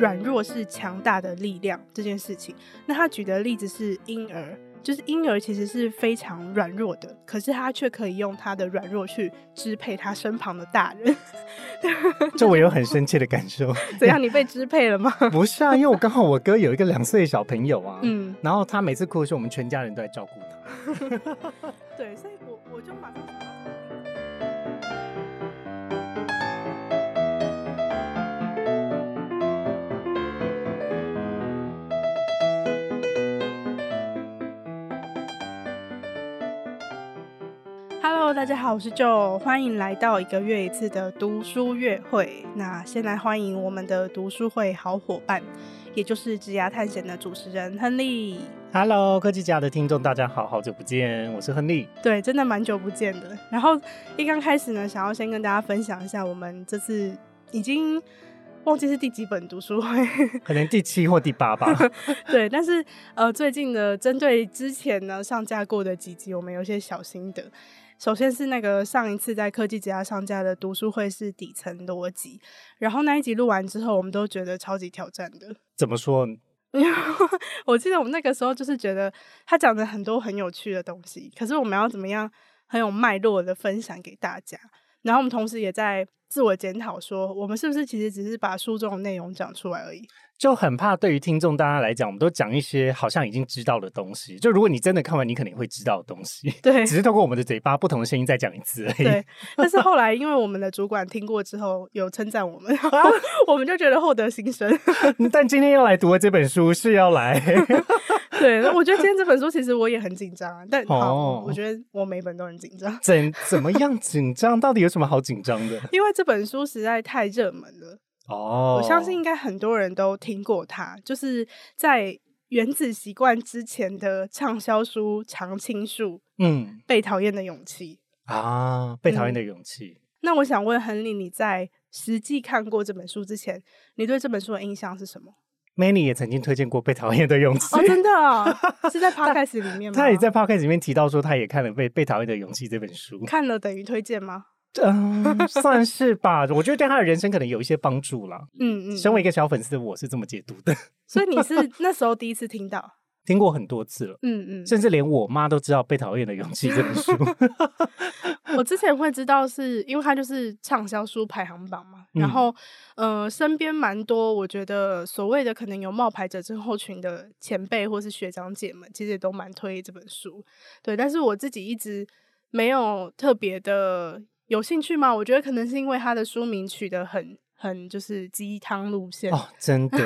软弱是强大的力量这件事情。那他举的例子是婴儿。就是婴儿其实是非常软弱的，可是他却可以用他的软弱去支配他身旁的大人。这我有很深切的感受。怎样？你被支配了吗？不是啊，因为我刚好我哥有一个两岁的小朋友啊，嗯，然后他每次哭的时候，我们全家人都在照顾他。对，所以我我就马上。大家好，我是 Joe，欢迎来到一个月一次的读书月会。那先来欢迎我们的读书会好伙伴，也就是职涯探险的主持人亨利。Hello，科技家的听众，大家好，好久不见，我是亨利。对，真的蛮久不见的。然后一刚开始呢，想要先跟大家分享一下，我们这次已经忘记是第几本读书会，可能第七或第八吧。对，但是呃，最近呢，针对之前呢上架过的几集，我们有些小心得。首先是那个上一次在科技之家上架的读书会是底层逻辑，然后那一集录完之后，我们都觉得超级挑战的。怎么说？我记得我们那个时候就是觉得他讲的很多很有趣的东西，可是我们要怎么样很有脉络的分享给大家？然后我们同时也在自我检讨，说我们是不是其实只是把书中的内容讲出来而已。就很怕对于听众大家来讲，我们都讲一些好像已经知道的东西。就如果你真的看完，你肯定会知道的东西。对，只是透过我们的嘴巴，不同的声音再讲一次而已。对，但是后来因为我们的主管听过之后有称赞我们，我们就觉得获得新生。但今天要来读的这本书是要来。对，我觉得今天这本书其实我也很紧张，但好，哦、我觉得我每本都很紧张。怎怎么样紧张？到底有什么好紧张的？因为这本书实在太热门了。哦，我相信应该很多人都听过它，就是在《原子习惯》之前的畅销书常青树，嗯，被讨厌的勇气啊，被讨厌的勇气。嗯，那我想问亨利，你在实际看过这本书之前，你对这本书的印象是什么？Manny 也曾经推荐过《被讨厌的勇气》哦，真的哦，是在 Podcast 里面吗？他也在 Podcast 里面提到说，他也看了被《被被讨厌的勇气》这本书，看了等于推荐吗？嗯，算是吧。我觉得对他的人生可能有一些帮助啦。嗯嗯，身为一个小粉丝，我是这么解读的。所以你是那时候第一次听到？听过很多次了。嗯嗯，甚至连我妈都知道《被讨厌的勇气》这本书。我之前会知道，是因为它就是畅销书排行榜嘛。然后，呃，身边蛮多，我觉得所谓的可能有冒牌者症候群的前辈或是学长姐们，其实也都蛮推这本书。对，但是我自己一直没有特别的。有兴趣嘛？我觉得可能是因为他的书名取得很很就是鸡汤路线哦，真的，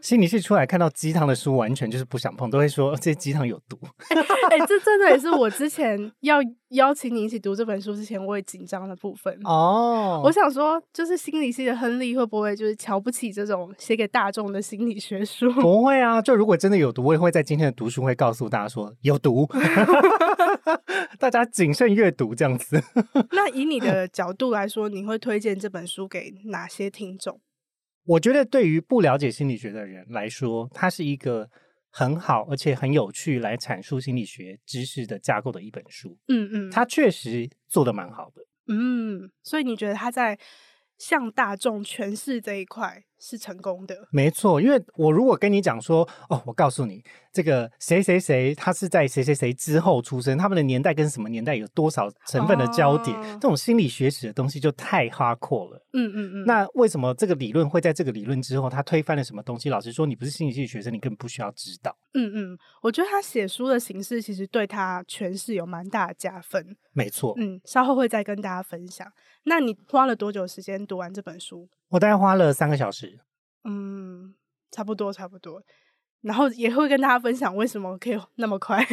心理系出来看到鸡汤的书，完全就是不想碰，都会说这鸡汤有毒。哎、欸，这真的也是我之前要邀请你一起读这本书之前，我也紧张的部分哦。我想说，就是心理系的亨利会不会就是瞧不起这种写给大众的心理学书？不会啊，就如果真的有毒，我也会在今天的读书会告诉大家说有毒。大家谨慎阅读，这样子。那以你的角度来说，你会推荐这本书给哪些听众？我觉得对于不了解心理学的人来说，它是一个很好而且很有趣来阐述心理学知识的架构的一本书。嗯嗯，他确实做的蛮好的。嗯，所以你觉得他在向大众诠释这一块是成功的？没错，因为我如果跟你讲说，哦，我告诉你。这个谁谁谁，他是在谁谁谁之后出生，他们的年代跟什么年代有多少成分的交点？哦、这种心理学史的东西就太 hardcore 了。嗯嗯嗯。那为什么这个理论会在这个理论之后，他推翻了什么东西？老实说，你不是心理系学生，你根本不需要知道。嗯嗯，我觉得他写书的形式其实对他诠释有蛮大的加分。没错。嗯，稍后会再跟大家分享。那你花了多久时间读完这本书？我大概花了三个小时。嗯，差不多，差不多。然后也会跟大家分享为什么可以那么快，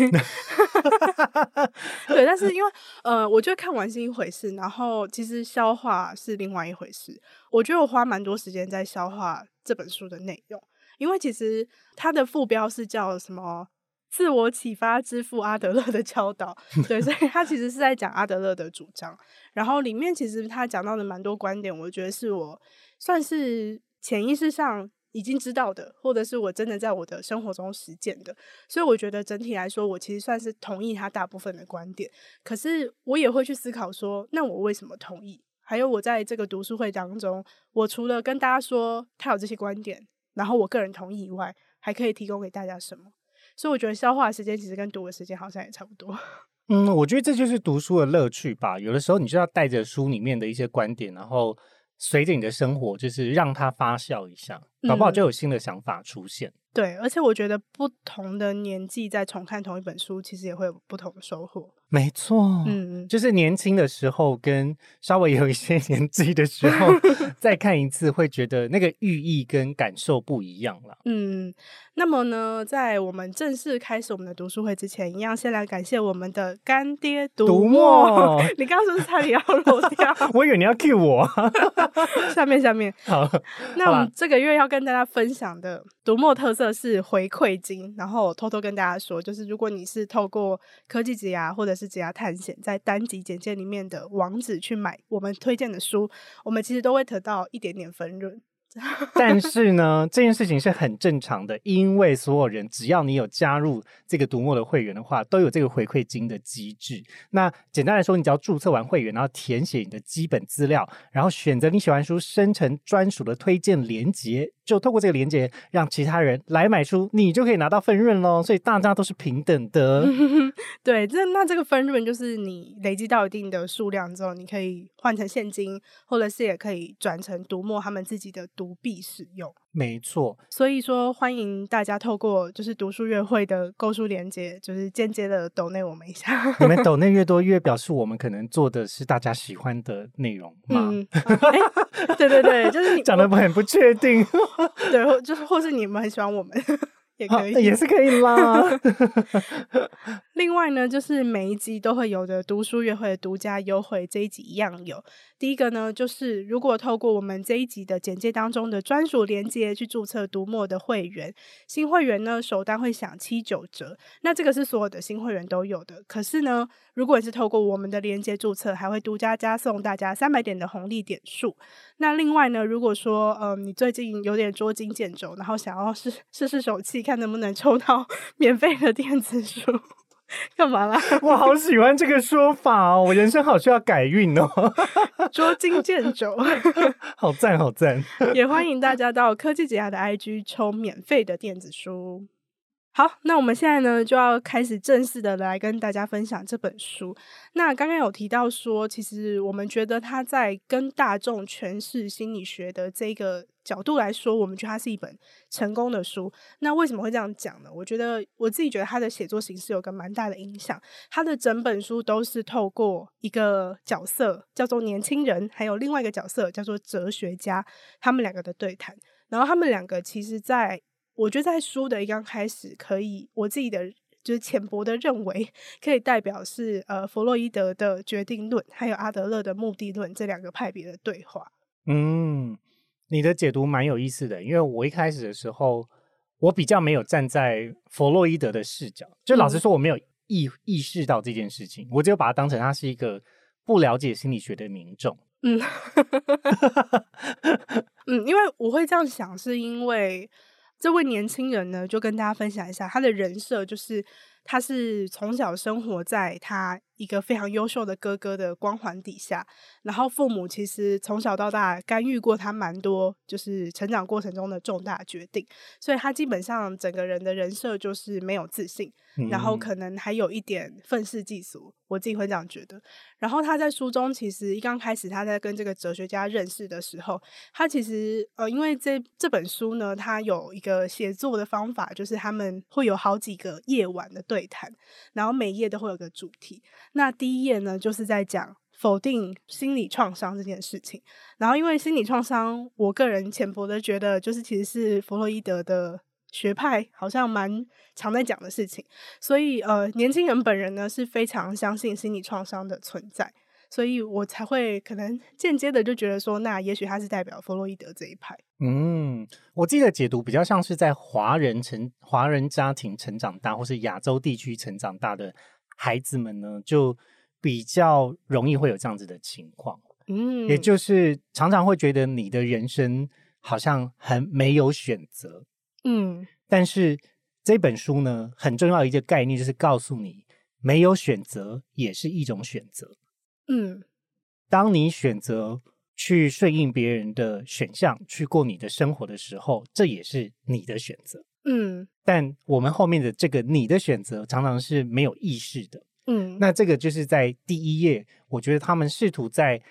对，但是因为呃，我觉得看完是一回事，然后其实消化是另外一回事。我觉得我花蛮多时间在消化这本书的内容，因为其实它的副标是叫什么“自我启发之父阿德勒的教导”，对，所以他其实是在讲阿德勒的主张。然后里面其实他讲到的蛮多观点，我觉得是我算是潜意识上。已经知道的，或者是我真的在我的生活中实践的，所以我觉得整体来说，我其实算是同意他大部分的观点。可是我也会去思考说，那我为什么同意？还有我在这个读书会当中，我除了跟大家说他有这些观点，然后我个人同意以外，还可以提供给大家什么？所以我觉得消化的时间其实跟读的时间好像也差不多。嗯，我觉得这就是读书的乐趣吧。有的时候你就要带着书里面的一些观点，然后随着你的生活，就是让它发酵一下，搞不好就有新的想法出现。嗯对，而且我觉得不同的年纪再重看同一本书，其实也会有不同的收获。没错，嗯，就是年轻的时候跟稍微有一些 年纪的时候 再看一次，会觉得那个寓意跟感受不一样了。嗯，那么呢，在我们正式开始我们的读书会之前，一样先来感谢我们的干爹读墨。你刚刚是不是差点要落掉？我以为你要 cue 我。下面下面，好，那我们这个月要跟大家分享的读墨特色是回馈金。然后我偷偷跟大家说，就是如果你是透过科技职涯或者是职涯探险，在单集简介里面的网址去买我们推荐的书，我们其实都会得到一点点分润。但是呢，这件事情是很正常的，因为所有人只要你有加入这个读墨的会员的话，都有这个回馈金的机制。那简单来说，你只要注册完会员，然后填写你的基本资料，然后选择你喜欢书，生成专属的推荐连接，就透过这个连接让其他人来买书，你就可以拿到分润喽。所以大家都是平等的。对，这那这个分润就是你累积到一定的数量之后，你可以换成现金，或者是也可以转成读墨他们自己的。读币使用，没错。所以说，欢迎大家透过就是读书月会的购书连接，就是间接的抖内我们一下。你们抖内越多，越表示我们可能做的是大家喜欢的内容嘛。嗯欸、对对对，就是你讲的很不确定。对，或就是或是你们很喜欢我们。也可以，也是可以啦。另外呢，就是每一集都会有的读书约会的独家优惠，这一集一样有。第一个呢，就是如果透过我们这一集的简介当中的专属链接去注册读墨的会员，新会员呢首单会享七九折。那这个是所有的新会员都有的。可是呢，如果你是透过我们的链接注册，还会独家加送大家三百点的红利点数。那另外呢，如果说呃你最近有点捉襟见肘，然后想要试试试手气，看能不能抽到 免费的电子书，干嘛啦？我好喜欢这个说法哦，我人生好需要改运哦。捉襟见肘，好赞好赞！也欢迎大家到科技解压的 IG 抽免费的电子书。好，那我们现在呢就要开始正式的来跟大家分享这本书。那刚刚有提到说，其实我们觉得他在跟大众诠释心理学的这个角度来说，我们觉得它是一本成功的书。那为什么会这样讲呢？我觉得我自己觉得他的写作形式有个蛮大的影响。他的整本书都是透过一个角色叫做年轻人，还有另外一个角色叫做哲学家，他们两个的对谈。然后他们两个其实，在我觉得在书的一刚开始，可以我自己的就是浅薄的认为，可以代表是呃弗洛伊德的决定论，还有阿德勒的目的论这两个派别的对话。嗯，你的解读蛮有意思的，因为我一开始的时候，我比较没有站在弗洛伊德的视角，就老实说，我没有意意识到这件事情，我只有把它当成他是一个不了解心理学的民众。嗯，嗯，因为我会这样想，是因为。这位年轻人呢，就跟大家分享一下他的人设，就是他是从小生活在他一个非常优秀的哥哥的光环底下，然后父母其实从小到大干预过他蛮多，就是成长过程中的重大决定，所以他基本上整个人的人设就是没有自信。然后可能还有一点愤世嫉俗，我自己会这样觉得。然后他在书中其实一刚开始他在跟这个哲学家认识的时候，他其实呃，因为这这本书呢，他有一个写作的方法，就是他们会有好几个夜晚的对谈，然后每页都会有个主题。那第一页呢，就是在讲否定心理创伤这件事情。然后因为心理创伤，我个人浅薄的觉得，就是其实是弗洛伊德的。学派好像蛮常在讲的事情，所以呃，年轻人本人呢是非常相信心理创伤的存在，所以我才会可能间接的就觉得说，那也许他是代表弗洛伊德这一派。嗯，我记得解读比较像是在华人成华人家庭成长大，或是亚洲地区成长大的孩子们呢，就比较容易会有这样子的情况。嗯，也就是常常会觉得你的人生好像很没有选择。嗯，但是这本书呢，很重要的一个概念就是告诉你，没有选择也是一种选择。嗯，当你选择去顺应别人的选项去过你的生活的时候，这也是你的选择。嗯，但我们后面的这个你的选择常常是没有意识的。嗯，那这个就是在第一页，我觉得他们试图在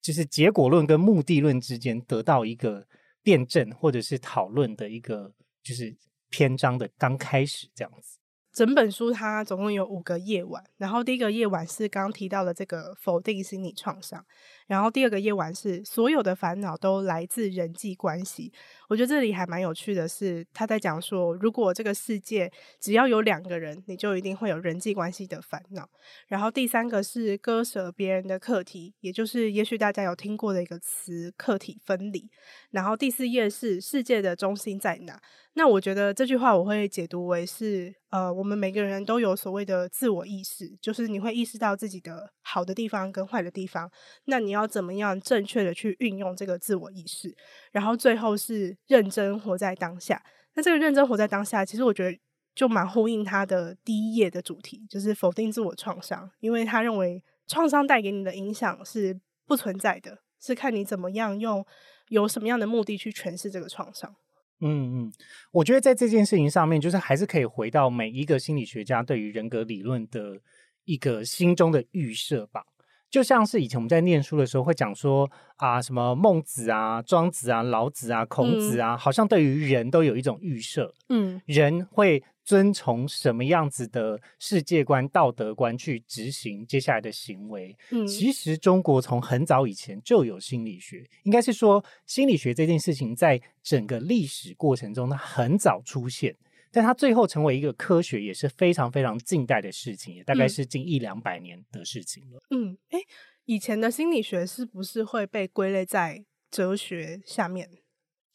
就是结果论跟目的论之间得到一个辩证或者是讨论的一个就是篇章的刚开始这样子。整本书它总共有五个夜晚，然后第一个夜晚是刚刚提到的这个否定心理创伤，然后第二个夜晚是所有的烦恼都来自人际关系。我觉得这里还蛮有趣的是，他在讲说，如果这个世界只要有两个人，你就一定会有人际关系的烦恼。然后第三个是割舍别人的课题，也就是也许大家有听过的一个词——课题分离。然后第四页是世界的中心在哪？那我觉得这句话我会解读为是，呃，我们每个人都有所谓的自我意识，就是你会意识到自己的好的地方跟坏的地方，那你要要怎么样正确的去运用这个自我意识？然后最后是认真活在当下。那这个认真活在当下，其实我觉得就蛮呼应他的第一页的主题，就是否定自我创伤，因为他认为创伤带给你的影响是不存在的，是看你怎么样用，有什么样的目的去诠释这个创伤。嗯嗯，我觉得在这件事情上面，就是还是可以回到每一个心理学家对于人格理论的一个心中的预设吧。就像是以前我们在念书的时候会讲说啊，什么孟子啊、庄子啊、老子啊、孔子啊，嗯、好像对于人都有一种预设，嗯，人会。遵从什么样子的世界观、道德观去执行接下来的行为？嗯，其实中国从很早以前就有心理学，应该是说心理学这件事情在整个历史过程中它很早出现，但它最后成为一个科学也是非常非常近代的事情，也大概是近一两百年的事情了。嗯，诶，以前的心理学是不是会被归类在哲学下面？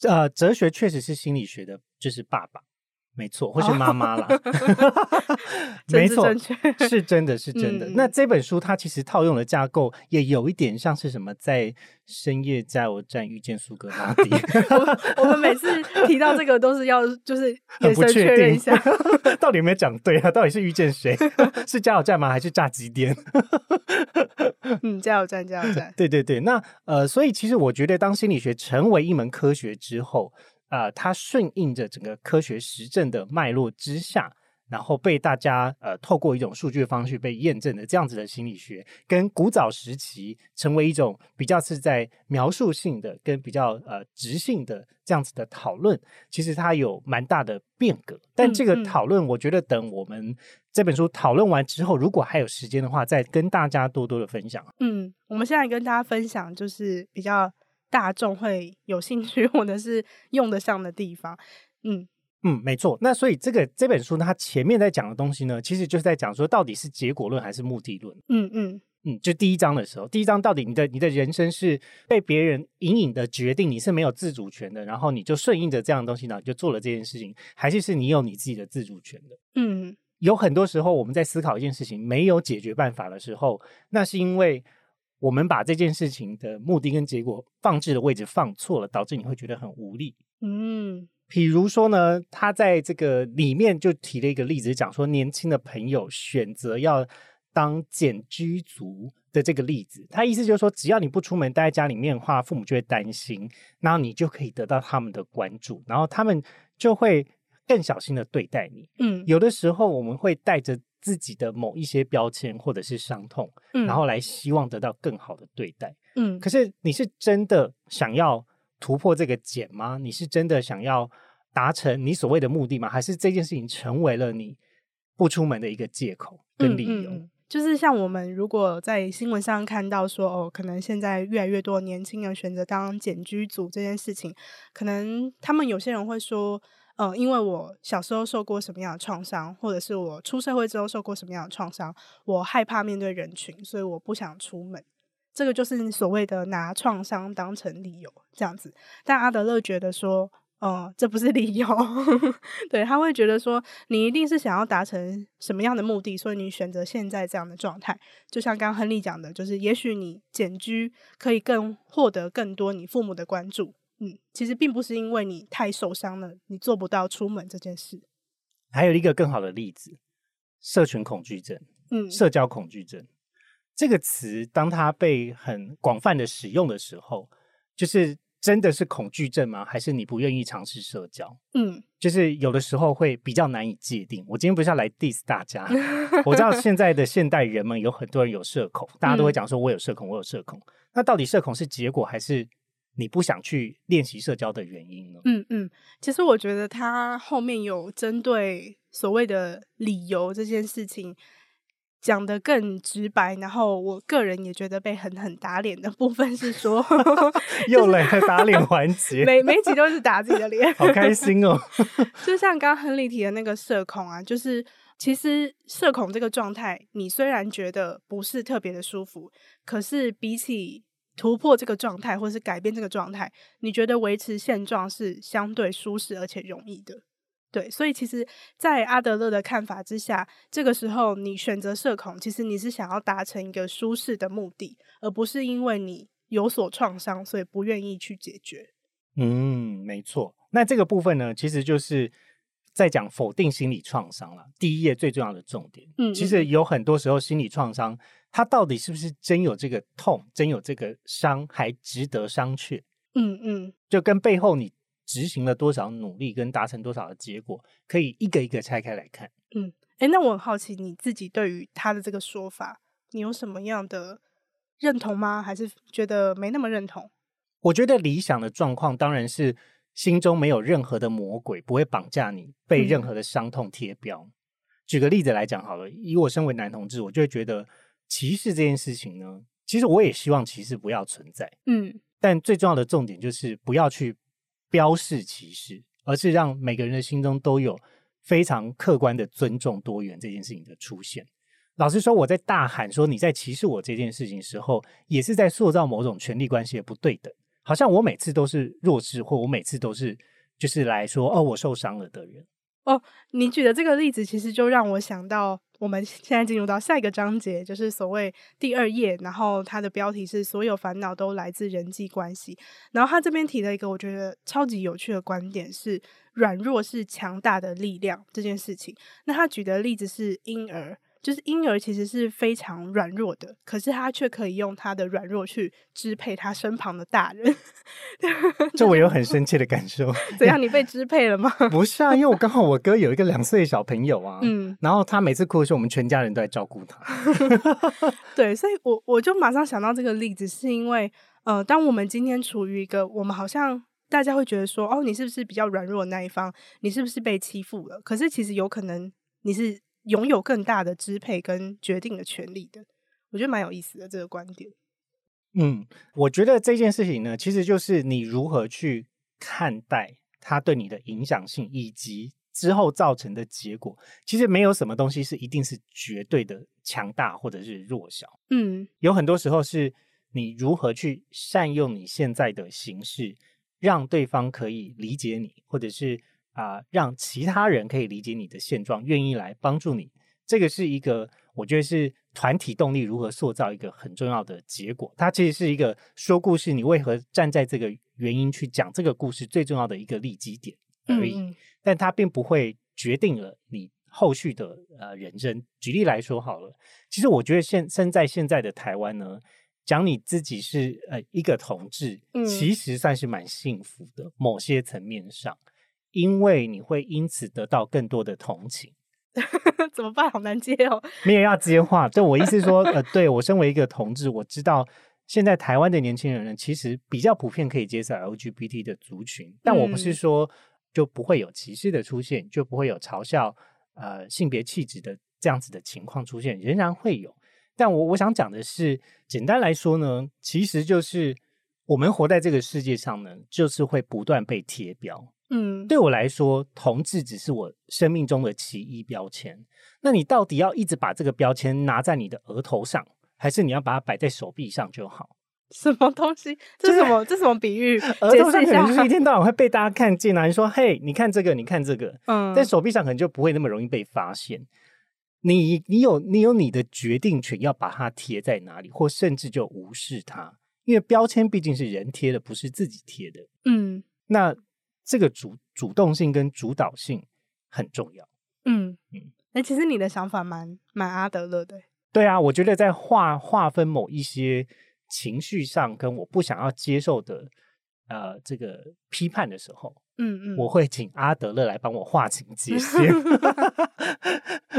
呃，哲学确实是心理学的，就是爸爸。没错，或是妈妈啦。没错，是真的是真的。嗯、那这本书它其实套用的架构也有一点像是什么，在深夜加油站遇见苏格拉底。我们每次提到这个都是要就是眼神确认一下，到底有没有讲对啊？到底是遇见谁？是加油站吗？还是炸鸡店？嗯，加油站，加油站。对对对，那呃，所以其实我觉得，当心理学成为一门科学之后。呃，它顺应着整个科学实证的脉络之下，然后被大家呃透过一种数据的方式被验证的这样子的心理学，跟古早时期成为一种比较是在描述性的跟比较呃直性的这样子的讨论，其实它有蛮大的变革。但这个讨论，我觉得等我们这本书讨论完之后，如果还有时间的话，再跟大家多多的分享。嗯，我们现在跟大家分享就是比较。大众会有兴趣或者是用得上的地方，嗯嗯，没错。那所以这个这本书呢，它前面在讲的东西呢，其实就是在讲说，到底是结果论还是目的论？嗯嗯嗯，就第一章的时候，第一章到底你的你的人生是被别人隐隐的决定，你是没有自主权的，然后你就顺应着这样的东西呢，你就做了这件事情，还是是你有你自己的自主权的？嗯，有很多时候我们在思考一件事情没有解决办法的时候，那是因为。我们把这件事情的目的跟结果放置的位置放错了，导致你会觉得很无力。嗯，比如说呢，他在这个里面就提了一个例子，讲说年轻的朋友选择要当简居族的这个例子。他意思就是说，只要你不出门待在家里面的话，父母就会担心，然后你就可以得到他们的关注，然后他们就会更小心的对待你。嗯，有的时候我们会带着。自己的某一些标签或者是伤痛，嗯，然后来希望得到更好的对待，嗯。可是你是真的想要突破这个茧吗？你是真的想要达成你所谓的目的吗？还是这件事情成为了你不出门的一个借口跟理由？嗯嗯，就是像我们如果在新闻上看到说，哦，可能现在越来越多年轻人选择当简居族这件事情，可能他们有些人会说。嗯，因为我小时候受过什么样的创伤，或者是我出社会之后受过什么样的创伤，我害怕面对人群，所以我不想出门。这个就是所谓的拿创伤当成理由这样子。但阿德勒觉得说，嗯，这不是理由。对，他会觉得说，你一定是想要达成什么样的目的，所以你选择现在这样的状态。就像刚刚亨利讲的，就是也许你简居可以更获得更多你父母的关注。嗯，其实并不是因为你太受伤了，你做不到出门这件事。还有一个更好的例子，社群恐惧症，嗯，社交恐惧症。这个词当它被很广泛的使用的时候，就是真的是恐惧症吗？还是你不愿意尝试社交？嗯，就是有的时候会比较难以界定。我今天不是要来 diss 大家，我知道现在的现代人们有很多人有社恐，大家都会讲说我有社恐，我有社恐。那到底社恐是结果，还是你不想去练习社交的原因呢？嗯嗯，其实我觉得他后面有针对所谓的理由这件事情。讲得更直白，然后我个人也觉得被狠狠打脸的部分是说，又来了打脸环节，每每集都是打自己的脸，好开心哦！就像刚刚亨利提的那个社恐啊，就是其实社恐这个状态，你虽然觉得不是特别的舒服，可是比起突破这个状态或是改变这个状态，你觉得维持现状是相对舒适而且容易的。对，所以其实，在阿德勒的看法之下，这个时候你选择社恐，其实你是想要达成一个舒适的目的，而不是因为你有所创伤，所以不愿意去解决。嗯，没错。那这个部分呢，其实就是在讲否定心理创伤了。第一页最重要的重点，嗯，其实有很多时候心理创伤，它到底是不是真有这个痛，真有这个伤，还值得商榷。嗯嗯，就跟背后你。执行了多少努力跟达成多少的结果，可以一个一个拆开来看。嗯，诶，那我很好奇，你自己对于他的这个说法，你有什么样的认同吗？还是觉得没那么认同？我觉得理想的状况当然是心中没有任何的魔鬼，不会绑架你，被任何的伤痛贴标。嗯。举个例子来讲好了，以我身为男同志，我就会觉得歧视这件事情呢，其实我也希望歧视不要存在。嗯，但最重要的重点就是不要去。标示歧视，而是让每个人的心中都有非常客观的尊重多元这件事情的出现。老实说，我在大喊说你在歧视我这件事情时候，也是在塑造某种权力关系的不对等，好像我每次都是弱势，或我每次都是就是来说哦，我受伤了的人。哦，你举的这个例子，其实就让我想到。我们现在进入到下一个章节，就是所谓第二页，然后它的标题是“所有烦恼都来自人际关系”。然后他这边提了一个我觉得超级有趣的观点，是软弱是强大的力量这件事情。那他举的例子是婴儿。就是婴儿其实是非常软弱的，可是他却可以用他的软弱去支配他身旁的大人。这我有很深切的感受。怎样？你被支配了吗？不是啊，因为我刚好我哥有一个两岁的小朋友啊，嗯，然后他每次哭的时候，我们全家人都在照顾他。对，所以我我就马上想到这个例子，是因为呃，当我们今天处于一个我们好像大家会觉得说，哦，你是不是比较软弱的那一方？你是不是被欺负了？可是其实有可能你是。拥有更大的支配跟决定的权利的，我觉得蛮有意思的这个观点。嗯，我觉得这件事情呢，其实就是你如何去看待它对你的影响性，以及之后造成的结果。其实没有什么东西是一定是绝对的强大或者是弱小。嗯，有很多时候是你如何去善用你现在的形式，让对方可以理解你，或者是。啊、呃，让其他人可以理解你的现状，愿意来帮助你，这个是一个我觉得是团体动力如何塑造一个很重要的结果。它其实是一个说故事，你为何站在这个原因去讲这个故事最重要的一个立基点而已。嗯、但它并不会决定了你后续的呃人生。举例来说好了，其实我觉得现身在现在的台湾呢，讲你自己是呃一个同志，嗯、其实算是蛮幸福的，某些层面上。因为你会因此得到更多的同情，怎么办？好难接哦。没有要接话，对我意思是说，呃，对，我身为一个同志，我知道现在台湾的年轻人呢，其实比较普遍可以接受 LGBT 的族群，但我不是说就不会有歧视的出现，就不会有嘲笑呃性别气质的这样子的情况出现，仍然会有。但我我想讲的是，简单来说呢，其实就是我们活在这个世界上呢，就是会不断被贴标。嗯，对我来说，同志只是我生命中的其一标签。那你到底要一直把这个标签拿在你的额头上，还是你要把它摆在手臂上就好？什么东西？这什么？这什么比喻？额头上可能就是一 天到晚会被大家看见啊。你说，嘿，你看这个，你看这个。嗯，在手臂上可能就不会那么容易被发现。你，你有，你有你的决定权，要把它贴在哪里，或甚至就无视它，因为标签毕竟是人贴的，不是自己贴的。嗯，那。这个主主动性跟主导性很重要。嗯嗯，那其实你的想法蛮蛮阿德勒的。对啊，我觉得在划划分某一些情绪上跟我不想要接受的呃这个批判的时候，嗯嗯，我会请阿德勒来帮我划清界限。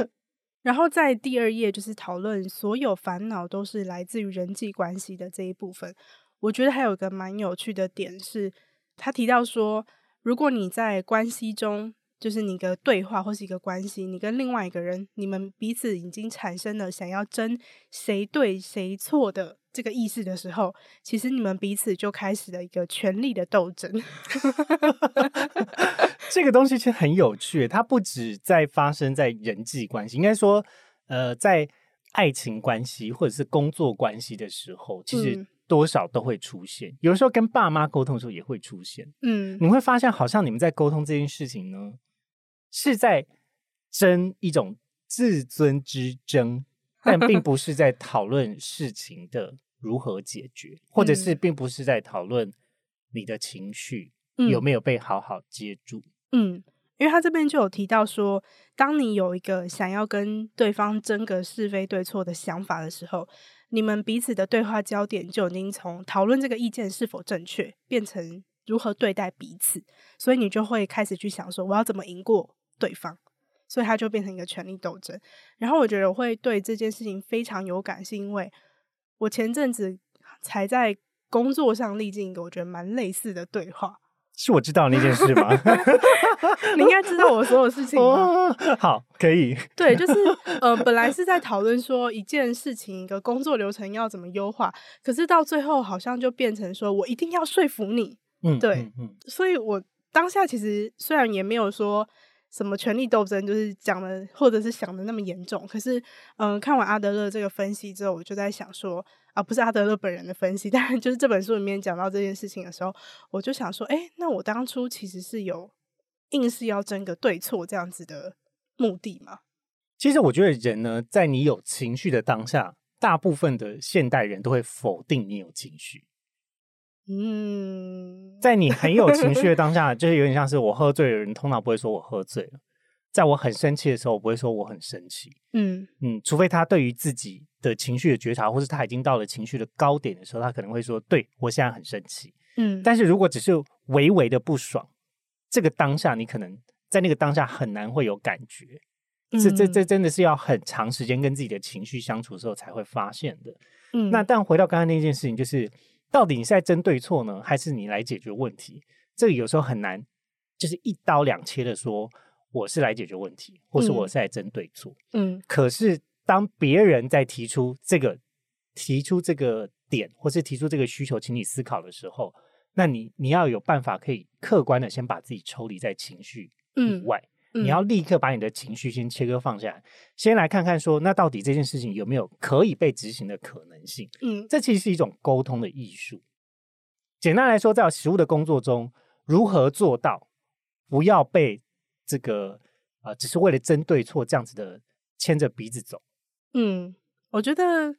然后在第二页就是讨论所有烦恼都是来自于人际关系的这一部分，我觉得还有一个蛮有趣的点是，他提到说，如果你在关系中。就是你的对话或是一个关系，你跟另外一个人，你们彼此已经产生了想要争谁对谁错的这个意识的时候，其实你们彼此就开始了一个权力的斗争。这个东西其实很有趣，它不止在发生在人际关系，应该说，呃，在爱情关系或者是工作关系的时候，其实多少都会出现。嗯、有的时候跟爸妈沟通的时候也会出现。嗯，你会发现，好像你们在沟通这件事情呢。是在争一种自尊之争，但并不是在讨论事情的如何解决，或者是并不是在讨论你的情绪有没有被好好接住。嗯，嗯，因为他这边就有提到说，当你有一个想要跟对方争个是非对错的想法的时候，你们彼此的对话焦点就已经从讨论这个意见是否正确，变成如何对待彼此，所以你就会开始去想说，我要怎么赢过对方，所以他就变成一个权力斗争。然后我觉得我会对这件事情非常有感，是因为我前阵子才在工作上历经一个我觉得蛮类似的对话。是我知道那件事吗？你应该知道我所有事情 好，可以。对，就是呃，本来是在讨论说一件事情一个工作流程要怎么优化，可是到最后好像就变成说我一定要说服你。嗯，对，嗯，嗯，所以我当下其实虽然也没有说。什么权力斗争，就是讲的或者是想的那么严重。可是，嗯，看完阿德勒这个分析之后，我就在想说，啊，不是阿德勒本人的分析，但就是这本书里面讲到这件事情的时候，我就想说，哎，那我当初其实是有硬是要争个对错这样子的目的吗？其实我觉得人呢，在你有情绪的当下，大部分的现代人都会否定你有情绪。嗯，在你很有情绪的当下，就是有点像是我喝醉的人，通常不会说我喝醉了。在我很生气的时候，我不会说我很生气。嗯嗯，除非他对于自己的情绪的觉察，或是他已经到了情绪的高点的时候，他可能会说：“对，我现在很生气。”嗯，但是如果只是微微的不爽，这个当下你可能在那个当下很难会有感觉。这这这真的是要很长时间跟自己的情绪相处的时候才会发现的。嗯，那但回到刚刚那件事情，就是。到底你是在争对错呢，还是你来解决问题？这个有时候很难，就是一刀两切的说，我是来解决问题，或是我是来争对错。嗯，可是当别人在提出这个、提出这个点，或是提出这个需求，请你思考的时候，那你你要有办法可以客观的先把自己抽离在情绪以外。嗯你要立刻把你的情绪先切割放下来，先来看看说，那到底这件事情有没有可以被执行的可能性？嗯，这其实是一种沟通的艺术。简单来说，在实务的工作中，如何做到不要被这个呃，只是为了争对错这样子的牵着鼻子走？嗯，我觉得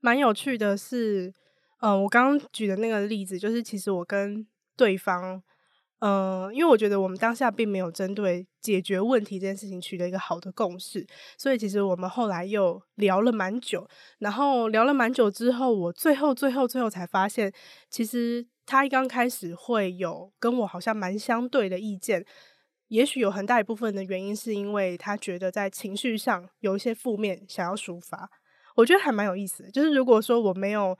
蛮有趣的是，呃，我刚刚举的那个例子，就是其实我跟对方。呃，因为我觉得我们当下并没有针对解决问题这件事情取得一个好的共识，所以其实我们后来又聊了蛮久，然后聊了蛮久之后，我最后最后最后才发现，其实他一刚开始会有跟我好像蛮相对的意见，也许有很大一部分的原因是因为他觉得在情绪上有一些负面想要抒发，我觉得还蛮有意思的，就是如果说我没有。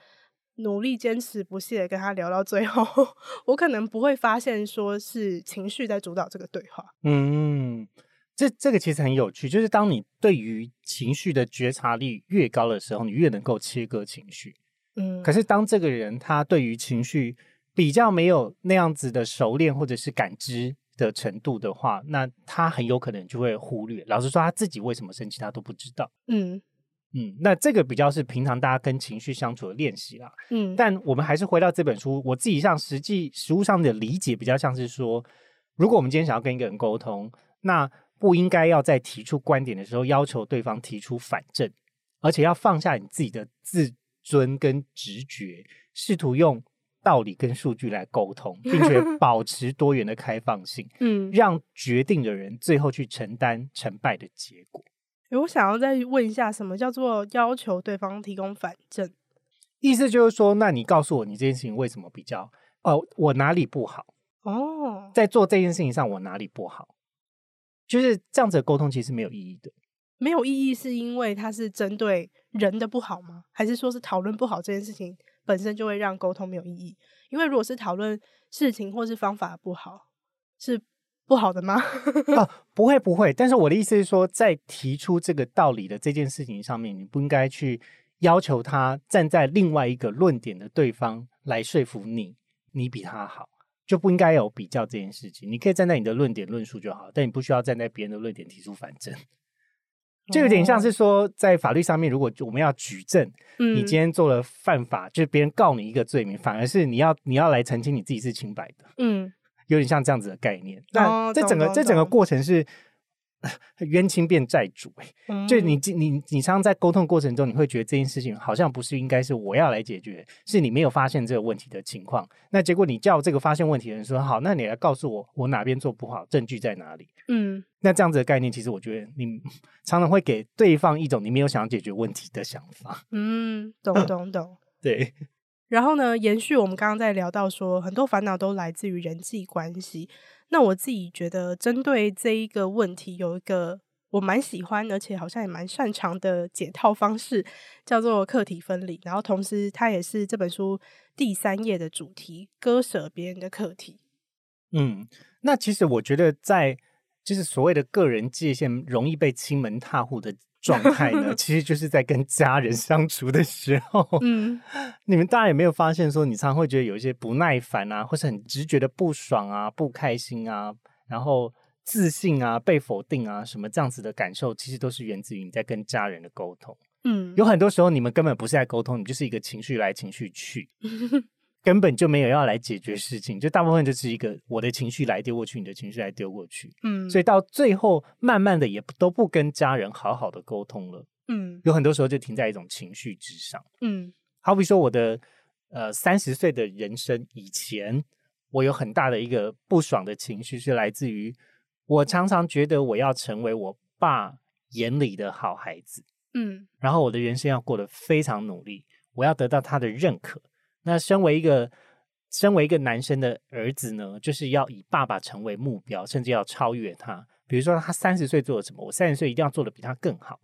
努力坚持不懈的跟他聊到最后，我可能不会发现说是情绪在主导这个对话。嗯，这这个其实很有趣，就是当你对于情绪的觉察力越高的时候，你越能够切割情绪。嗯，可是当这个人他对于情绪比较没有那样子的熟练或者是感知的程度的话，那他很有可能就会忽略。老实说，他自己为什么生气，他都不知道。嗯。嗯，那这个比较是平常大家跟情绪相处的练习啦。嗯，但我们还是回到这本书，我自己上实际实物上的理解比较像是说，如果我们今天想要跟一个人沟通，那不应该要在提出观点的时候要求对方提出反证，而且要放下你自己的自尊跟直觉，试图用道理跟数据来沟通，并且 保持多元的开放性。嗯，让决定的人最后去承担成败的结果。欸，我想要再问一下，什么叫做要求对方提供反证？意思就是说，那你告诉我，你这件事情为什么比较？哦，我哪里不好？哦，在做这件事情上，我哪里不好？就是这样子的沟通，其实没有意义的。没有意义，是因为它是针对人的不好吗？还是说是讨论不好这件事情本身就会让沟通没有意义？因为如果是讨论事情或是方法不好，是不好的吗？哦，不会不会。但是我的意思是说，在提出这个道理的这件事情上面，你不应该去要求他站在另外一个论点的对方来说服你。你比他好，就不应该有比较这件事情。你可以站在你的论点论述就好，但你不需要站在别人的论点提出反证。就有点像是说，在法律上面，如果我们要举证，你今天做了犯法，就是别人告你一个罪名，反而是你要你要来澄清你自己是清白的。嗯，有点像这样子的概念。那这整个这整个过程是。冤亲变债主，嗯，就你你你常常在沟通过程中，你会觉得这件事情好像不是应该是我要来解决，是你没有发现这个问题的情况。那结果你叫这个发现问题的人说：“好，那你来告诉我，我哪边做不好，证据在哪里？”嗯，那这样子的概念，其实我觉得你常常会给对方一种你没有想要解决问题的想法。嗯，懂懂懂。对。然后呢，延续我们刚刚在聊到说，很多烦恼都来自于人际关系。那我自己觉得，针对这一个问题，有一个我蛮喜欢，而且好像也蛮擅长的解套方式，叫做课题分离。然后同时，它也是这本书第三页的主题：割舍别人的课题。嗯，那其实我觉得，在就是所谓的个人界限容易被侵门踏户的。状态呢，其实就是在跟家人相处的时候，嗯，你们大家有没有发现说，你常常会觉得有一些不耐烦啊，或是很直觉的不爽啊、不开心啊，然后自信啊、被否定啊，什么这样子的感受，其实都是源自于你在跟家人的沟通。嗯，有很多时候你们根本不是在沟通，你就是一个情绪来情绪去。根本就没有要来解决事情，就大部分就是一个我的情绪来丢过去，你的情绪来丢过去，嗯，所以到最后慢慢的也都不跟家人好好的沟通了，嗯，有很多时候就停在一种情绪之上，嗯，好比说我的呃三十岁的人生以前，我有很大的一个不爽的情绪是来自于我常常觉得我要成为我爸眼里的好孩子，嗯，然后我的人生要过得非常努力，我要得到他的认可。那身为一个身为一个男生的儿子呢，就是要以爸爸成为目标，甚至要超越他。比如说他三十岁做了什么，我三十岁一定要做的比他更好。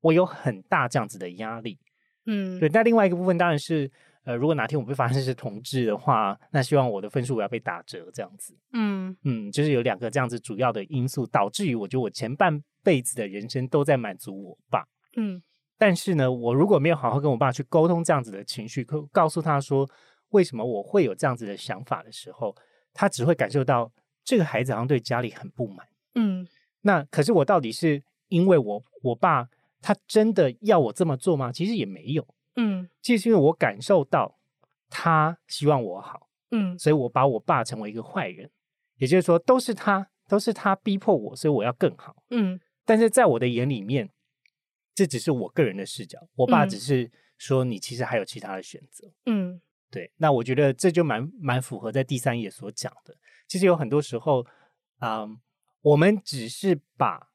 我有很大这样子的压力，嗯，对。那另外一个部分当然是，呃，如果哪天我被发现是同志的话，那希望我的分数我要被打折，这样子。嗯嗯，就是有两个这样子主要的因素，导致于我觉得我前半辈子的人生都在满足我爸。嗯。但是呢，我如果没有好好跟我爸去沟通这样子的情绪，告告诉他说为什么我会有这样子的想法的时候，他只会感受到这个孩子好像对家里很不满。嗯，那可是我到底是因为我我爸他真的要我这么做吗？其实也没有。嗯，其实是因为我感受到他希望我好。嗯，所以我把我爸成为一个坏人，也就是说都是他都是他逼迫我，所以我要更好。嗯，但是在我的眼里面。这只是我个人的视角，我爸只是说你其实还有其他的选择。嗯，对。那我觉得这就蛮蛮符合在第三页所讲的。其实有很多时候，嗯，我们只是把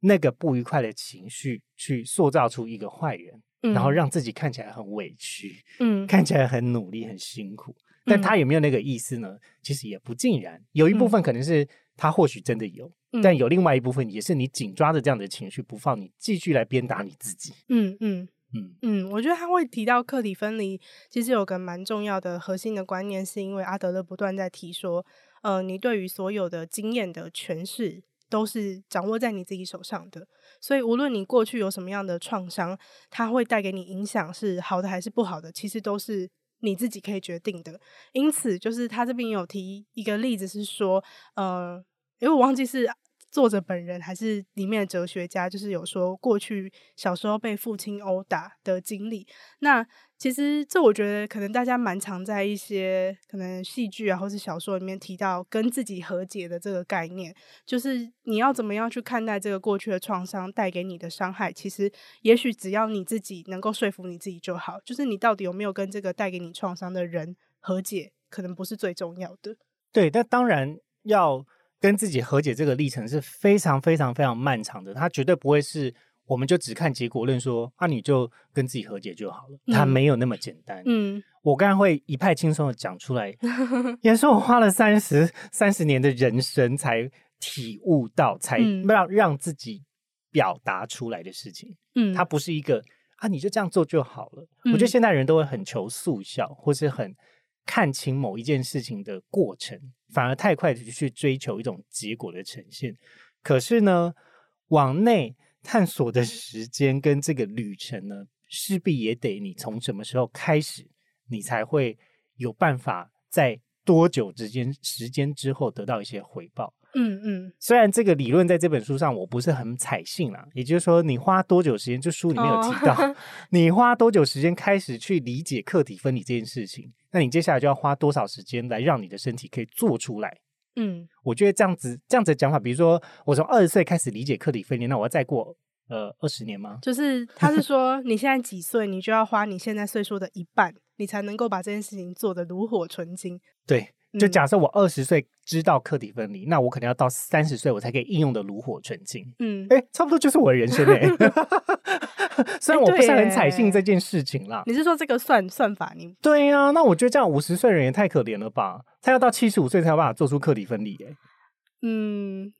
那个不愉快的情绪去塑造出一个坏人，嗯，然后让自己看起来很委屈，嗯，看起来很努力、很辛苦。但他有没有那个意思呢？其实也不尽然，有一部分可能是他或许真的有。但有另外一部分也是你紧抓着这样的情绪不放，你继续来鞭打你自己。嗯嗯嗯嗯，我觉得他会提到客体分离，其实有个蛮重要的核心的观念，是因为阿德勒不断在提说，呃，你对于所有的经验的诠释都是掌握在你自己手上的，所以无论你过去有什么样的创伤，它会带给你影响是好的还是不好的，其实都是你自己可以决定的。因此，就是他这边有提一个例子是说，呃。因为我忘记是作者本人还是里面的哲学家，就是有说过去小时候被父亲殴打的经历。那其实这我觉得可能大家蛮常在一些可能戏剧啊，或是小说里面提到跟自己和解的这个概念，就是你要怎么样去看待这个过去的创伤带给你的伤害。其实也许只要你自己能够说服你自己就好，就是你到底有没有跟这个带给你创伤的人和解，可能不是最重要的。对，但当然要。跟自己和解这个历程是非常非常非常漫长的，它绝对不会是我们就只看结果论说，啊，你就跟自己和解就好了。它没有那么简单。嗯，我刚才会一派轻松的讲出来，也是我花了三十三十年的人生才体悟到，才让让自己表达出来的事情。嗯，它不是一个啊，你就这样做就好了。嗯，我觉得现代人都会很求速效，或是很看清某一件事情的过程，反而太快的去追求一种结果的呈现。可是呢，往内。探索的时间跟这个旅程呢，势必也得你从什么时候开始，你才会有办法在多久之间时间之后得到一些回报。嗯嗯，虽然这个理论在这本书上我不是很采信啦，也就是说，你花多久时间，就书里面有提到，哦、你花多久时间开始去理解客体分离这件事情，那你接下来就要花多少时间来让你的身体可以做出来。嗯，我觉得这样子这样子的讲法，比如说我从二十岁开始理解客体分离，那我要再过呃二十年吗？就是他是说你现在几岁，你就要花你现在岁数的一半，你才能够把这件事情做得炉火纯青。对，就假设我二十岁知道客体分离，嗯，那我可能要到三十岁我才可以应用的炉火纯青。嗯，哎，差不多就是我的人生哎。虽然我不是很采信这件事情啦。你是说这个算算法你？对呀，啊，那我觉得这样五十岁人也太可怜了吧？他要到七十五岁才有办法做出客体分离，欸，嗯，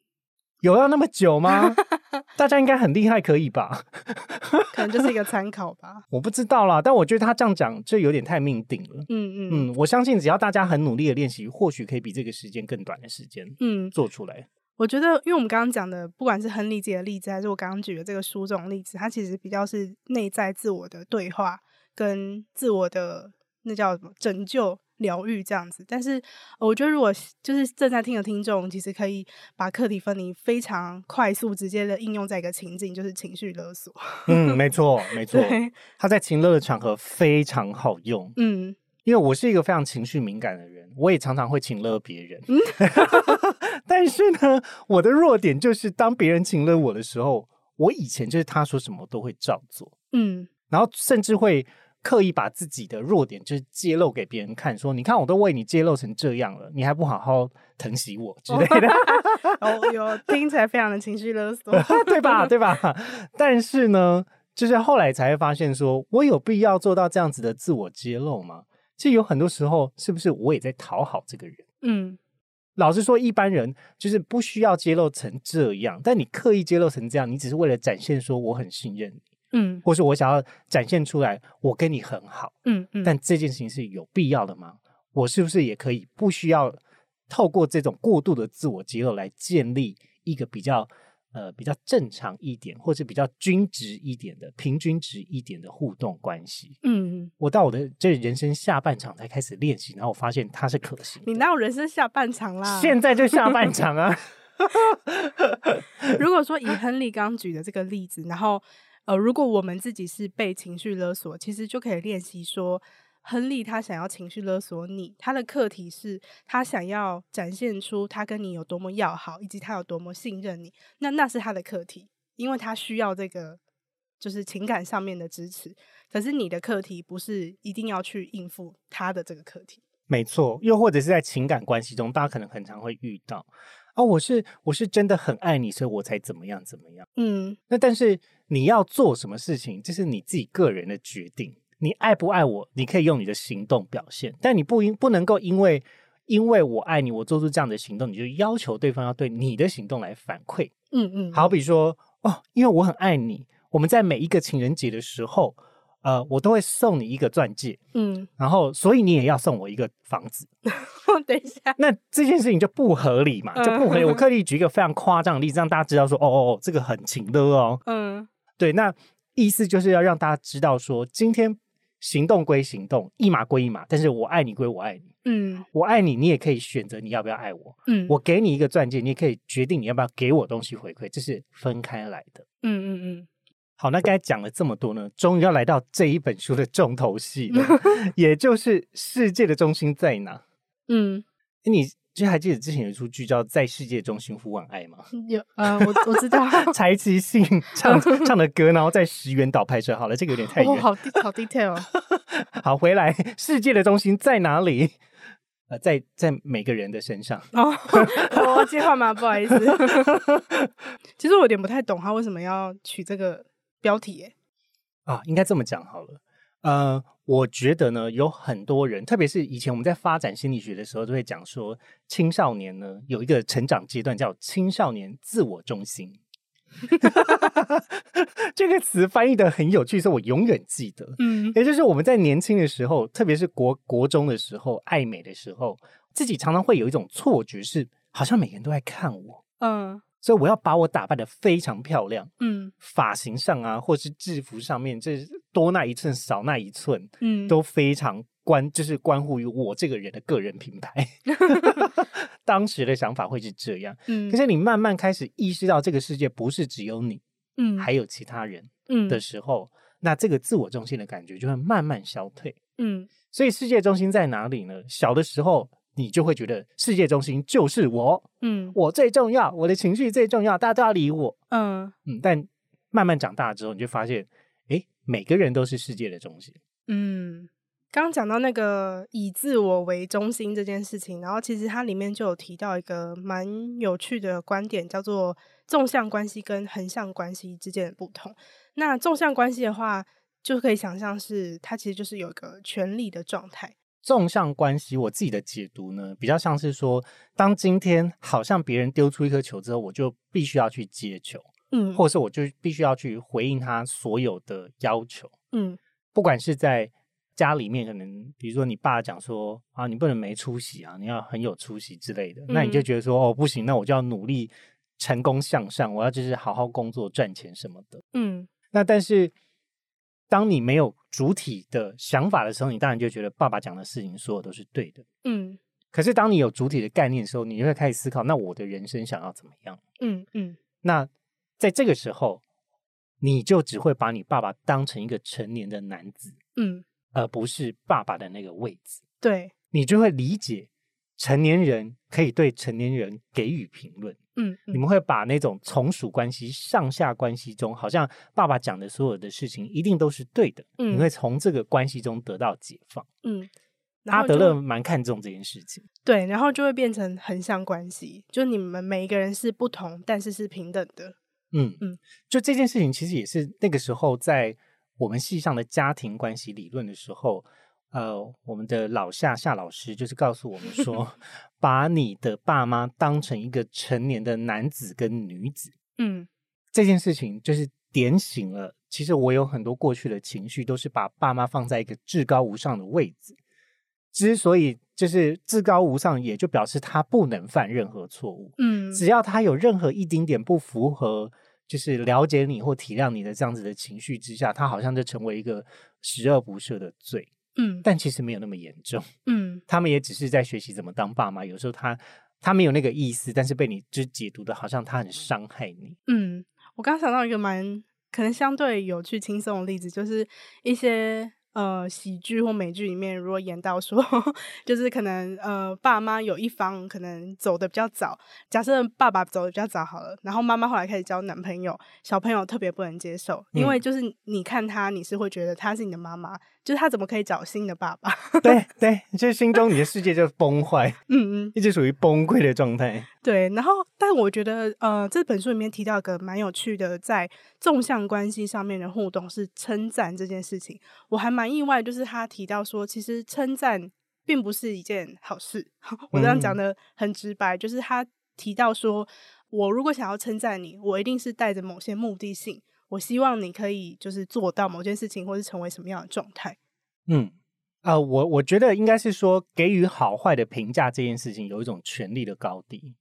有要那么久吗？大家应该很厉害，可以吧？可能就是一个参考吧。我不知道啦，但我觉得他这样讲就有点太命定了。嗯嗯嗯，我相信只要大家很努力的练习，或许可以比这个时间更短的时间，嗯，做出来。我觉得，因为我们刚刚讲的，不管是亨利自己的例子，还是我刚刚举的这个书这种例子，它其实比较是内在自我的对话跟自我的那叫什么拯救。疗愈这样子，但是我觉得，如果就是正在听的听众，其实可以把客体分离非常快速、直接的应用在一个情境，就是情绪勒索。嗯，没错，没 错，他在情勒的场合非常好用。嗯，因为我是一个非常情绪敏感的人，我也常常会情勒别人。嗯、但是呢，我的弱点就是当别人情勒我的时候，我以前就是他说什么都会照做。嗯，然后甚至会。刻意把自己的弱点就是揭露给别人看，说你看我都为你揭露成这样了，你还不好好疼惜我之类的。哦，哟听起来非常的情绪勒索，对吧？对吧？但是呢，就是后来才会发现说，说我有必要做到这样子的自我揭露吗？其实有很多时候，是不是我也在讨好这个人？嗯，老实说，一般人就是不需要揭露成这样，但你刻意揭露成这样，你只是为了展现说我很信任你。嗯，或是我想要展现出来，我跟你很好，嗯嗯，但这件事情是有必要的吗？我是不是也可以不需要透过这种过度的自我揭露来建立一个比较呃比较正常一点，或是比较均值一点的平均值一点的互动关系？嗯，我到我的这人生下半场才开始练习，然后我发现它是可行。你哪有人生下半场啦？现在就下半场啊！如果说以亨利刚举的这个例子，然后。呃，如果我们自己是被情绪勒索，其实就可以练习说，亨利他想要情绪勒索你，他的课题是他想要展现出他跟你有多么要好，以及他有多么信任你，那那是他的课题，因为他需要这个就是情感上面的支持。可是你的课题不是一定要去应付他的这个课题，没错。又或者是在情感关系中，大家可能很常会遇到。哦，我是我是真的很爱你，所以我才怎么样怎么样。嗯，那但是你要做什么事情，这是你自己个人的决定。你爱不爱我，你可以用你的行动表现，但你不应不能够因为因为我爱你，我做出这样的行动，你就要求对方要对你的行动来反馈。嗯嗯，好比说哦，因为我很爱你，我们在每一个情人节的时候。呃，我都会送你一个钻戒，嗯，然后所以你也要送我一个房子。等一下，那这件事情就不合理嘛，就不合理。我刻意举一个非常夸张的例子，让大家知道说，哦哦哦，这个很情的哦。嗯，对，那意思就是要让大家知道说，今天行动归行动，一码归一码，但是我爱你归我爱你，嗯，我爱你，你也可以选择你要不要爱我，嗯，我给你一个钻戒，你也可以决定你要不要给我东西回馈，这是分开来的。嗯嗯嗯。好，那刚才讲了这么多呢，终于要来到这一本书的重头戏了，也就是世界的中心在哪？嗯，你就还记得之前有一出剧叫《在世界中心呼唤爱》吗？有啊、呃，我我知道，柴崎幸 唱唱的歌，然后在石原岛拍摄。好了，这个有点太远，哦、好好 detail。好，回来，世界的中心在哪里？呃，在在每个人的身上。哦，我接话吗？不好意思。其实我有点不太懂他为什么要取这个。标题耶。啊，应该这么讲好了。呃，我觉得呢，有很多人，特别是以前我们在发展心理学的时候，都会讲说，青少年呢有一个成长阶段叫青少年自我中心。这个词翻译的很有趣，所以我永远记得。嗯，也就是我们在年轻的时候，特别是国国中的时候，爱美的时候，自己常常会有一种错觉，是好像每个人都在看我。嗯。所以我要把我打扮的非常漂亮，嗯，发型上啊，或是制服上面，这多那一寸少那一寸，嗯，都非常关，就是关乎于我这个人的个人品牌。当时的想法会是这样，嗯，可是你慢慢开始意识到这个世界不是只有你，嗯，还有其他人，嗯的时候，嗯，那这个自我中心的感觉就会慢慢消退，嗯，所以世界中心在哪里呢？小的时候。你就会觉得世界中心就是我，嗯，我最重要，我的情绪最重要，大家都要理我，嗯嗯。但慢慢长大之后，你就发现，诶，每个人都是世界的中心。嗯，刚刚讲到那个以自我为中心这件事情，然后其实它里面就有提到一个蛮有趣的观点，叫做纵向关系跟横向关系之间的不同。那纵向关系的话，就可以想象是它其实就是有一个权力的状态。纵向关系，我自己的解读呢，比较像是说，当今天好像别人丢出一颗球之后，我就必须要去接球，嗯，或者是我就必须要去回应他所有的要求，嗯，不管是在家里面，可能比如说你爸讲说啊，你不能没出息啊，你要很有出息之类的，嗯，那你就觉得说哦，不行，那我就要努力成功向上，我要就是好好工作赚钱什么的，嗯，那但是。当你没有主体的想法的时候，你当然就觉得爸爸讲的事情所有都是对的。嗯，可是当你有主体的概念的时候，你就会开始思考：那我的人生想要怎么样？嗯嗯。那在这个时候，你就只会把你爸爸当成一个成年的男子，嗯，而不是爸爸的那个位置。对，你就会理解成年人可以对成年人给予评论。嗯，你们会把那种从属关系、上下关系中，好像爸爸讲的所有的事情一定都是对的。嗯，你会从这个关系中得到解放。嗯，阿德勒蛮看重这件事情。对，然后就会变成横向关系，就你们每一个人是不同，但是是平等的。嗯嗯，就这件事情其实也是那个时候在我们系上的家庭关系理论的时候。呃，我们的老夏夏老师就是告诉我们说，把你的爸妈当成一个成年的男子跟女子，嗯，这件事情就是点醒了。其实我有很多过去的情绪，都是把爸妈放在一个至高无上的位置。之所以就是至高无上，也就表示他不能犯任何错误，嗯，只要他有任何一丁点不符合，就是了解你或体谅你的这样子的情绪之下，他好像就成为一个十恶不赦的罪。嗯，但其实没有那么严重。嗯，他们也只是在学习怎么当爸妈。有时候他他没有那个意思，但是被你就解读的好像他很伤害你。嗯，我刚想到一个蛮可能相对有趣轻松的例子，就是一些。呃，喜剧或美剧里面，如果演到说，就是可能呃，爸妈有一方可能走的比较早，假设爸爸走的比较早好了，然后妈妈后来开始交男朋友，小朋友特别不能接受，因为就是你看他，你是会觉得他是你的妈妈，就是他怎么可以找新的爸爸？对对，就是心中你的世界就崩坏，嗯嗯，一直属于崩溃的状态。对，然后但我觉得呃，这本书里面提到一个蛮有趣的，在纵向关系上面的互动是称赞这件事情，我还蛮。蛮意外，就是他提到说，其实称赞并不是一件好事。我这样讲的很直白，嗯、就是他提到说，我如果想要称赞你，我一定是带着某些目的性，我希望你可以就是做到某件事情，或是成为什么样的状态。嗯，啊、呃，我我觉得应该是说，给予好坏的评价这件事情有一种权力的高低。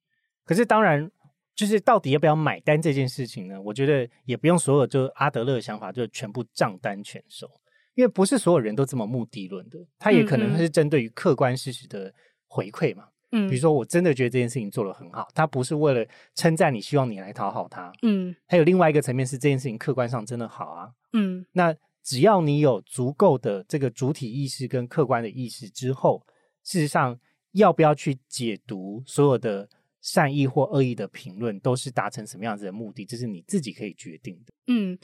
可是当然，就是到底要不要买单这件事情呢？我觉得也不用所有就阿德勒的想法就全部账单全收。因为不是所有人都这么目的论的，他也可能是针对于客观事实的回馈嘛。嗯，比如说我真的觉得这件事情做得很好，他不是为了称赞你，希望你来讨好他。嗯，还有另外一个层面是这件事情客观上真的好啊。嗯，那只要你有足够的这个主体意识跟客观的意识之后，事实上要不要去解读所有的善意或恶意的评论，都是达成什么样子的目的，这是你自己可以决定的。嗯。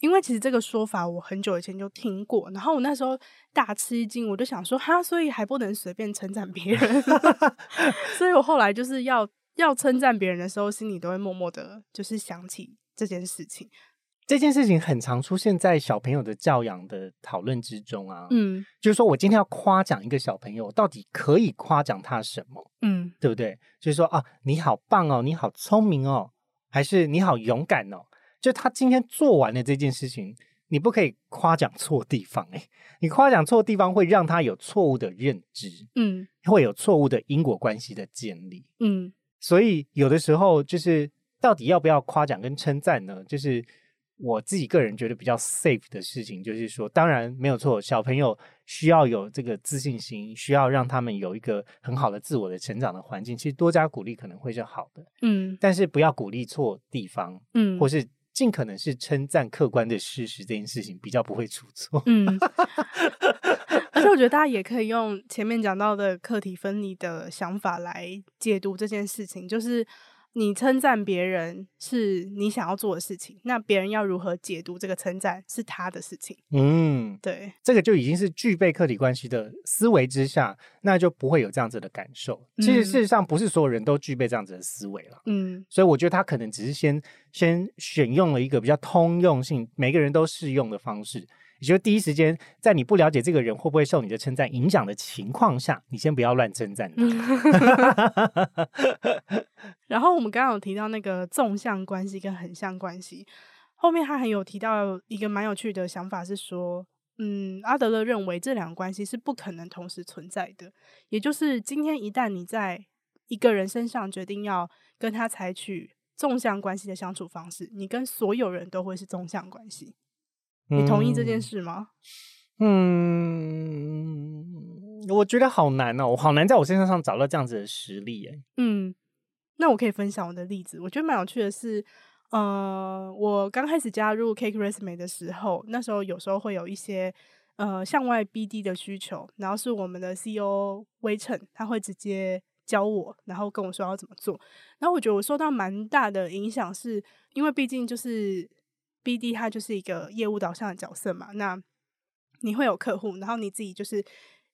因为其实这个说法我很久以前就听过，然后我那时候大吃一惊，我就想说哈，所以还不能随便称赞别人，所以我后来就是要要称赞别人的时候，心里都会默默的，就是想起这件事情。这件事情很常出现在小朋友的教养的讨论之中啊。嗯，就是说我今天要夸奖一个小朋友，到底可以夸奖他什么？嗯，对不对？就是说啊，你好棒哦，你好聪明哦，还是你好勇敢哦？就他今天做完了这件事情，你不可以夸奖错地方诶，你夸奖错地方会让他有错误的认知，嗯，会有错误的因果关系的建立，嗯，所以有的时候就是到底要不要夸奖跟称赞呢？就是。我自己个人觉得比较 safe 的事情，就是说，当然没有错，小朋友需要有这个自信心，需要让他们有一个很好的自我的成长的环境。其实多加鼓励可能会是好的，嗯，但是不要鼓励错地方，嗯，或是尽可能是称赞客观的事实，这件事情比较不会出错，嗯。而且我觉得大家也可以用前面讲到的课题分离的想法来解读这件事情，就是。你称赞别人是你想要做的事情，那别人要如何解读这个称赞是他的事情。嗯，对，这个就已经是具备客体关系的思维之下，那就不会有这样子的感受。其实事实上不是所有人都具备这样子的思维了。嗯，所以我觉得他可能只是先先选用了一个比较通用性，每个人都适用的方式。也就第一时间，在你不了解这个人会不会受你的称赞影响的情况下，你先不要乱称赞他。然后我们刚刚有提到那个纵向关系跟横向关系，后面他还有提到一个蛮有趣的想法，是说，嗯，阿德勒认为这两个关系是不可能同时存在的，也就是今天一旦你在一个人身上决定要跟他采取纵向关系的相处方式，你跟所有人都会是纵向关系。你同意这件事吗？嗯，我觉得好难哦，我好难在我身上上找到这样子的实力哎。嗯，那我可以分享我的例子。我觉得蛮有趣的是，呃，我刚开始加入 Cake Resume 的时候，那时候有时候会有一些呃向外 BD 的需求，然后是我们的 CEO 威称他会直接教我，然后跟我说要怎么做。然后我觉得我受到蛮大的影响，是因为毕竟就是。BD 它就是一个业务导向的角色嘛，那你会有客户，然后你自己就是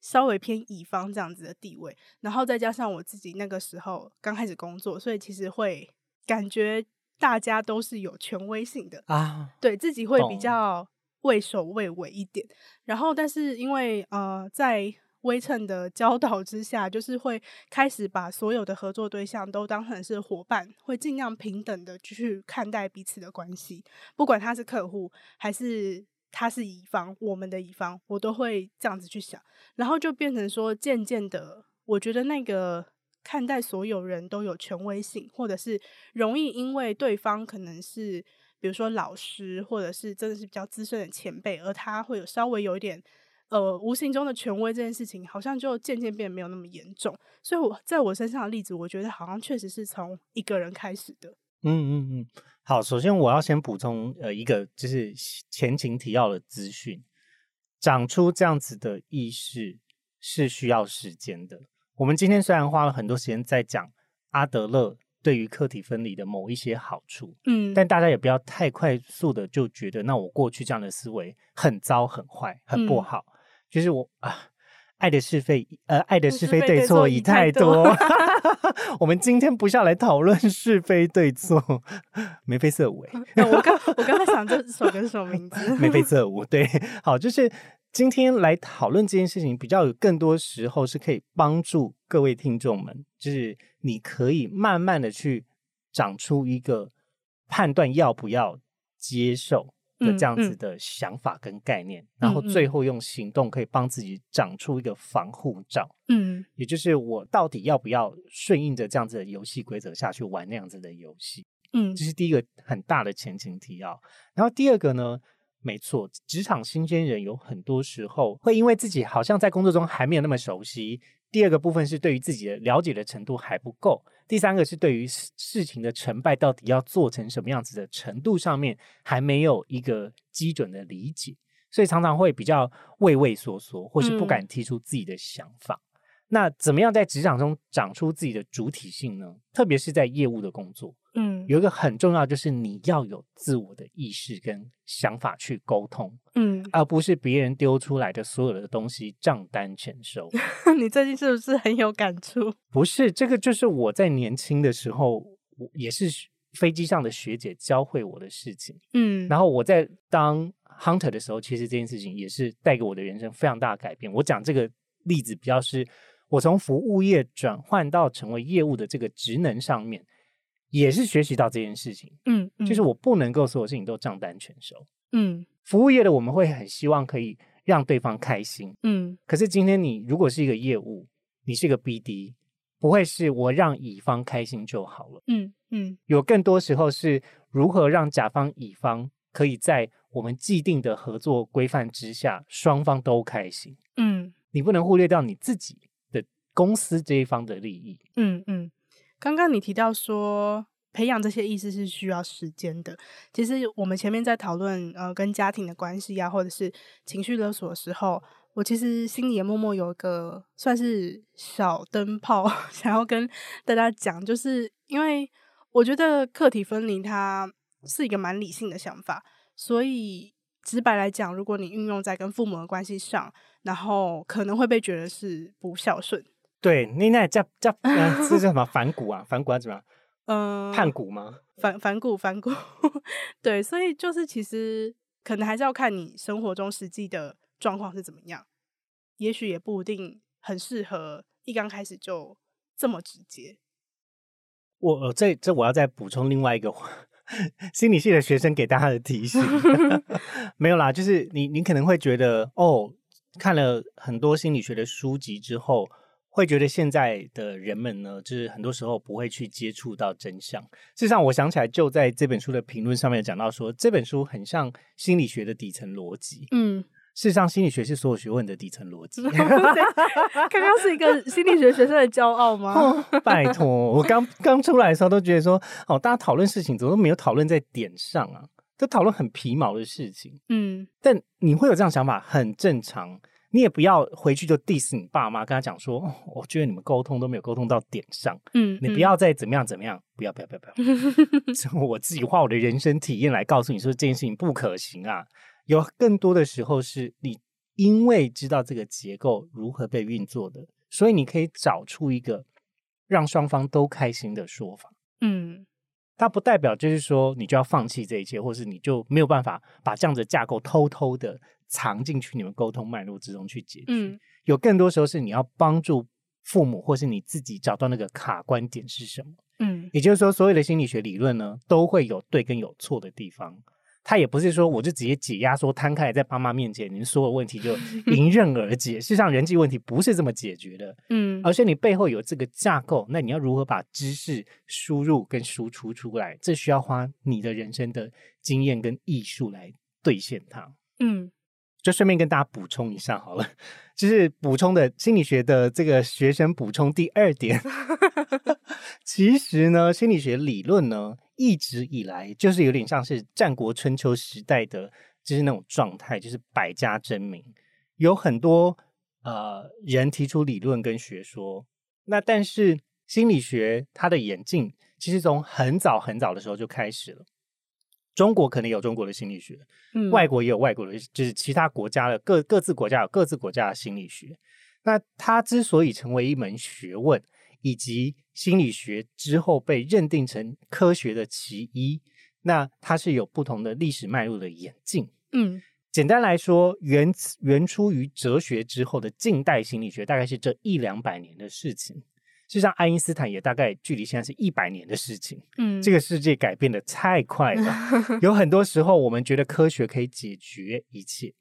稍微偏乙方这样子的地位，然后再加上我自己那个时候刚开始工作，所以其实会感觉大家都是有权威性的啊，对自己会比较畏首畏尾一点，然后但是因为呃在。微称的教导之下，就是会开始把所有的合作对象都当成是伙伴，会尽量平等的去看待彼此的关系，不管他是客户还是他是乙方，我们的乙方，我都会这样子去想，然后就变成说，渐渐的，我觉得那个看待所有人都有权威性，或者是容易因为对方可能是比如说老师，或者是真的是比较资深的前辈，而他会有稍微有一点。呃，无形中的权威这件事情，好像就渐渐变得没有那么严重。所以我在我身上的例子，我觉得好像确实是从一个人开始的。嗯嗯嗯，好，首先我要先补充呃一个就是前情提要的资讯，长出这样子的意识是需要时间的。我们今天虽然花了很多时间在讲阿德勒对于客体分离的某一些好处，嗯，但大家也不要太快速的就觉得，那我过去这样的思维很糟、很坏、很不好。嗯就是我啊，爱的是非，呃，爱的是非对错已太多。我们今天不是要来讨论是非对错，眉飞色舞。我刚我刚才想这首歌是什么名字？眉飞色舞。对，好，就是今天来讨论这件事情，比较有更多时候是可以帮助各位听众们，就是你可以慢慢的去长出一个判断要不要接受。的这样子的想法跟概念，嗯嗯、然后最后用行动可以帮自己长出一个防护罩。嗯，也就是我到底要不要顺应着这样子的游戏规则下去玩那样子的游戏？嗯，这是第一个很大的前情提要。然后第二个呢，没错，职场新鲜人有很多时候会因为自己好像在工作中还没有那么熟悉。第二个部分是对于自己的了解的程度还不够。第三个是对于事情的成败到底要做成什么样子的程度上面还没有一个基准的理解，所以常常会比较畏畏缩缩，或是不敢提出自己的想法。嗯。那怎么样在职场中长出自己的主体性呢？特别是在业务的工作，嗯，有一个很重要就是你要有自我的意识跟想法去沟通，嗯，而不是别人丢出来的所有的东西账单全收。你最近是不是很有感触？不是，这个就是我在年轻的时候，我也是飞机上的学姐教会我的事情。嗯，然后我在当 hunter 的时候，其实这件事情也是带给我的人生非常大的改变。我讲这个例子比较是，我从服务业转换到成为业务的这个职能上面，也是学习到这件事情。嗯，嗯，就是我不能够所有事情都账单全收。嗯，服务业的我们会很希望可以让对方开心。嗯，可是今天你如果是一个业务，你是一个 BD，不会是我让乙方开心就好了。嗯嗯，有更多时候是如何让甲方乙方可以在我们既定的合作规范之下，双方都开心。嗯，你不能忽略掉你自己的公司这一方的利益。嗯嗯，刚刚你提到说培养这些意识是需要时间的。其实我们前面在讨论呃跟家庭的关系啊，或者是情绪勒索的时候，我其实心里也默默有一个算是小灯泡，想要跟大家讲，就是因为我觉得客体分离它是一个蛮理性的想法，所以直白来讲，如果你运用在跟父母的关系上，然后可能会被觉得是不孝顺。对，你那叫叫呃，这是什么 反骨啊？反骨啊？怎么样？嗯、呃，叛骨吗？反反骨反骨。对，所以就是其实可能还是要看你生活中实际的状况是怎么样，也许也不一定很适合一刚开始就这么直接。我这这我要再补充另外一个 心理系的学生给大家的提醒，没有啦，就是你你可能会觉得哦，看了很多心理学的书籍之后，会觉得现在的人们呢，就是很多时候不会去接触到真相。事实上，我想起来就在这本书的评论上面讲到说，这本书很像心理学的底层逻辑。嗯。事实上，心理学是所有学问的底层逻辑。刚刚是一个心理学学生的骄傲吗？哦、拜托，我刚刚出来的时候都觉得说，哦，大家讨论事情怎么都没有讨论在点上啊，都讨论很皮毛的事情。嗯，但你会有这样想法很正常，你也不要回去就 diss 你爸妈，跟他讲说，哦，我觉得你们沟通都没有沟通到点上。嗯，你不要再怎么样怎么样，不要不要不要不要，我自己花我的人生体验来告诉你说这件事情不可行啊。有更多的时候是你因为知道这个结构如何被运作的，所以你可以找出一个让双方都开心的说法。嗯，它不代表就是说你就要放弃这一切，或是你就没有办法把这样子的架构偷偷的藏进去你们沟通脉络之中去解决。嗯，有更多时候是你要帮助父母或是你自己找到那个卡关点是什么。嗯，也就是说，所有的心理学理论呢，都会有对跟有错的地方。他也不是说我就直接解压缩摊开来在爸妈面前，您所有问题就 迎刃而解。事实上，人际问题不是这么解决的，嗯，而且你背后有这个架构，那你要如何把知识输入跟输出出来？这需要花你的人生的经验跟艺术来兑现它。嗯，就顺便跟大家补充一下好了，就是补充的心理学的这个学生补充第二点，其实呢，心理学理论呢。一直以来就是有点像是战国春秋时代的，就是那种状态，就是百家争鸣，有很多呃人提出理论跟学说。那但是心理学它的演进，其实从很早很早的时候就开始了。中国可能有中国的心理学，嗯，外国也有外国的，就是其他国家的各各自国家有各自国家的心理学。那它之所以成为一门学问，以及心理学之后被认定成科学的其一，那它是有不同的历史脉络的演进。嗯，简单来说，源源出于哲学之后的近代心理学，大概是这一两百年的事情。就像爱因斯坦也大概距离现在是一百年的事情。嗯，这个世界改变的太快了，有很多时候我们觉得科学可以解决一切，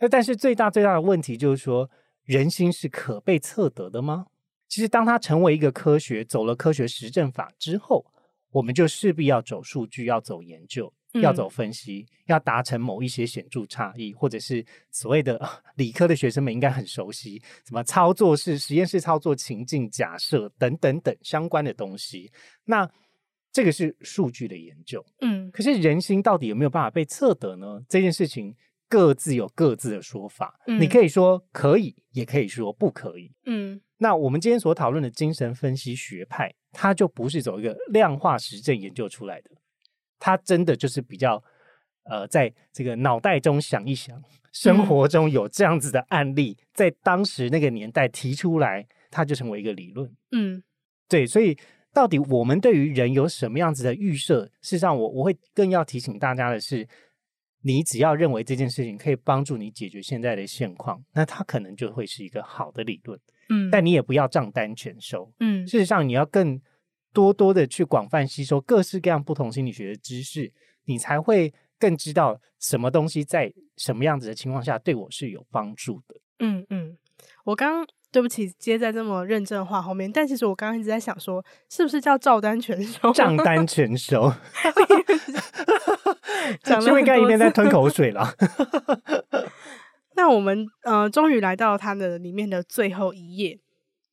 那但是最大最大的问题就是说，人心是可被测得的吗？其实，当它成为一个科学，走了科学实证法之后，我们就势必要走数据，要走研究，要走分析，嗯、要达成某一些显著差异，或者是所谓的 理科的学生们应该很熟悉，什么操作式、实验室操作、情境假设等等等相关的东西。那这个是数据的研究，嗯，可是人心到底有没有办法被测得呢？这件事情各自有各自的说法，嗯、你可以说可以，也可以说不可以，嗯。那我们今天所讨论的精神分析学派，它就不是走一个量化实证研究出来的，它真的就是比较，呃，在这个脑袋中想一想，生活中有这样子的案例，嗯、在当时那个年代提出来，它就成为一个理论。嗯，对，所以到底我们对于人有什么样子的预设？事实上我，我我会更要提醒大家的是，你只要认为这件事情可以帮助你解决现在的现况，那它可能就会是一个好的理论。嗯，但你也不要账单全收。嗯，事实上，你要更多多的去广泛吸收各式各样不同心理学的知识，你才会更知道什么东西在什么样子的情况下对我是有帮助的。嗯嗯，我刚对不起接在这么认真的话后面，但其实我刚刚一直在想说，是不是叫照单全收？账单 全收，因为刚才一边在吞口 水了。那我们呃，终于来到它的里面的最后一页。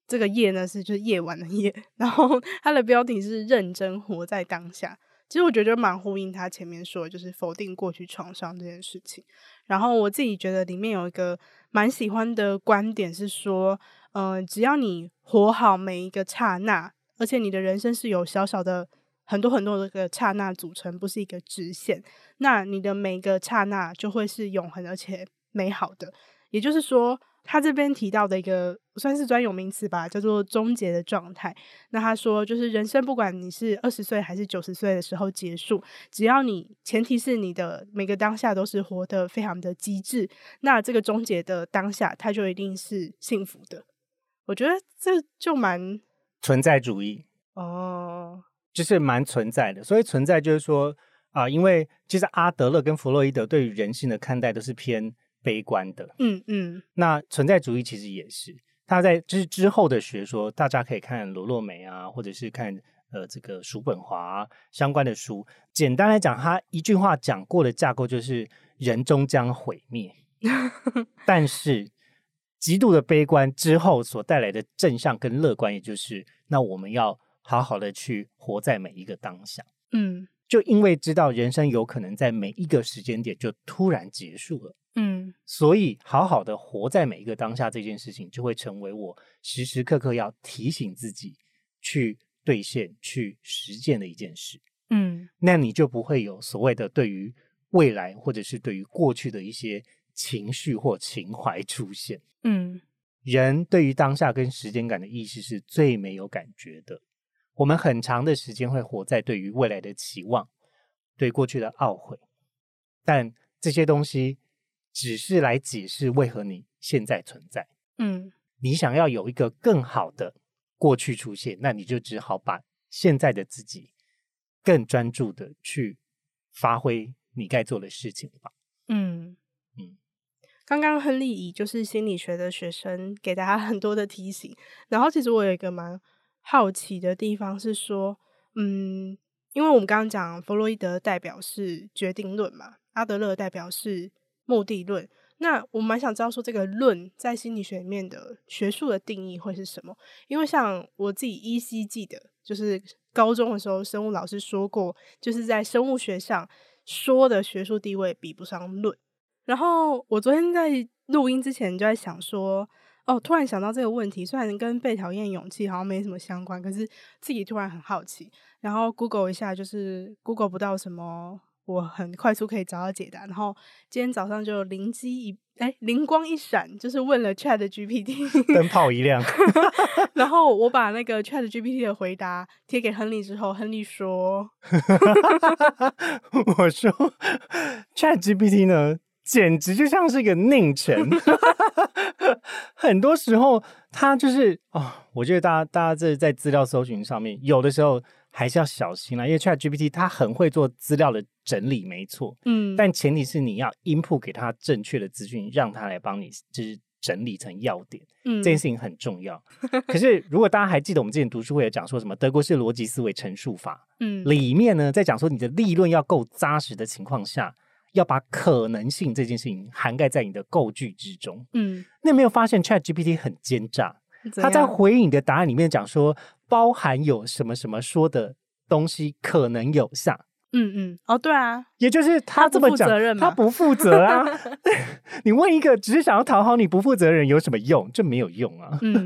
这个夜呢是就是夜晚的夜，然后 它的标题是“认真活在当下”。其实我觉得蛮呼应他前面说，就是否定过去创伤这件事情。然后我自己觉得里面有一个蛮喜欢的观点是说，嗯、呃，只要你活好每一个刹那，而且你的人生是由小小的很多很多的个刹那组成，不是一个直线，那你的每一个刹那就会是永恒而且。美好的，也就是说，他这边提到的一个算是专有名词吧，叫做终结的状态。那他说，就是人生不管你是二十岁还是九十岁的时候结束，只要你前提是你的每个当下都是活得非常的极致，那这个终结的当下，它就一定是幸福的。我觉得这就蛮存在主义哦，就是蛮存在的。所以存在就是说啊、呃，因为其实阿德勒跟弗洛伊德对于人性的看待都是偏。悲观的，嗯嗯，那存在主义其实也是他在就是之后的学说，大家可以看罗洛梅啊，或者是看呃这个叔本华、啊、相关的书。简单来讲，他一句话讲过的架构就是人终将毁灭，但是极度的悲观之后所带来的正向跟乐观，也就是那我们要好好的去活在每一个当下。嗯，就因为知道人生有可能在每一个时间点就突然结束了。嗯，所以好好的活在每一个当下这件事情，就会成为我时时刻刻要提醒自己去兑现、去实践的一件事。嗯，那你就不会有所谓的对于未来或者是对于过去的一些情绪或情怀出现。嗯，人对于当下跟时间感的意识是最没有感觉的。我们很长的时间会活在对于未来的期望、对过去的懊悔，但这些东西。只是来解释为何你现在存在。嗯，你想要有一个更好的过去出现，那你就只好把现在的自己更专注的去发挥你该做的事情吧。嗯嗯，刚刚亨利以就是心理学的学生给大家很多的提醒，然后其实我有一个蛮好奇的地方是说，嗯，因为我们刚刚讲弗洛伊德代表是决定论嘛，阿德勒代表是。目的论，那我蛮想知道说这个论在心理学里面的学术的定义会是什么？因为像我自己依稀记得，就是高中的时候生物老师说过，就是在生物学上说的学术地位比不上论。然后我昨天在录音之前就在想说，哦，突然想到这个问题，虽然跟被讨厌勇气好像没什么相关，可是自己突然很好奇，然后 Google 一下，就是 Google 不到什么。我很快速可以找到解答，然后今天早上就灵机一哎灵光一闪，就是问了 Chat GPT，灯泡一亮，然后我把那个 Chat GPT 的回答贴给亨利之后，亨利说：“我说 Chat GPT 呢，简直就像是一个佞臣，很多时候他就是哦，我觉得大家大家这在资料搜寻上面，有的时候。”还是要小心啦，因为 ChatGPT 它很会做资料的整理，没错，嗯，但前提是你要 input 给他正确的资讯，让他来帮你就是整理成要点，嗯，这件事情很重要。可是如果大家还记得我们之前读书会有讲说什么德国式逻辑思维陈述法，嗯，里面呢在讲说你的立论要够扎实的情况下，要把可能性这件事情涵盖在你的构句之中，嗯，那有没有发现 ChatGPT 很奸诈？他在回应你的答案里面讲说，包含有什么什么说的东西可能有效。嗯嗯，哦，对啊，也就是他这么讲，他不负责啊。你问一个只是想要讨好你不负责任有什么用？这没有用啊。嗯，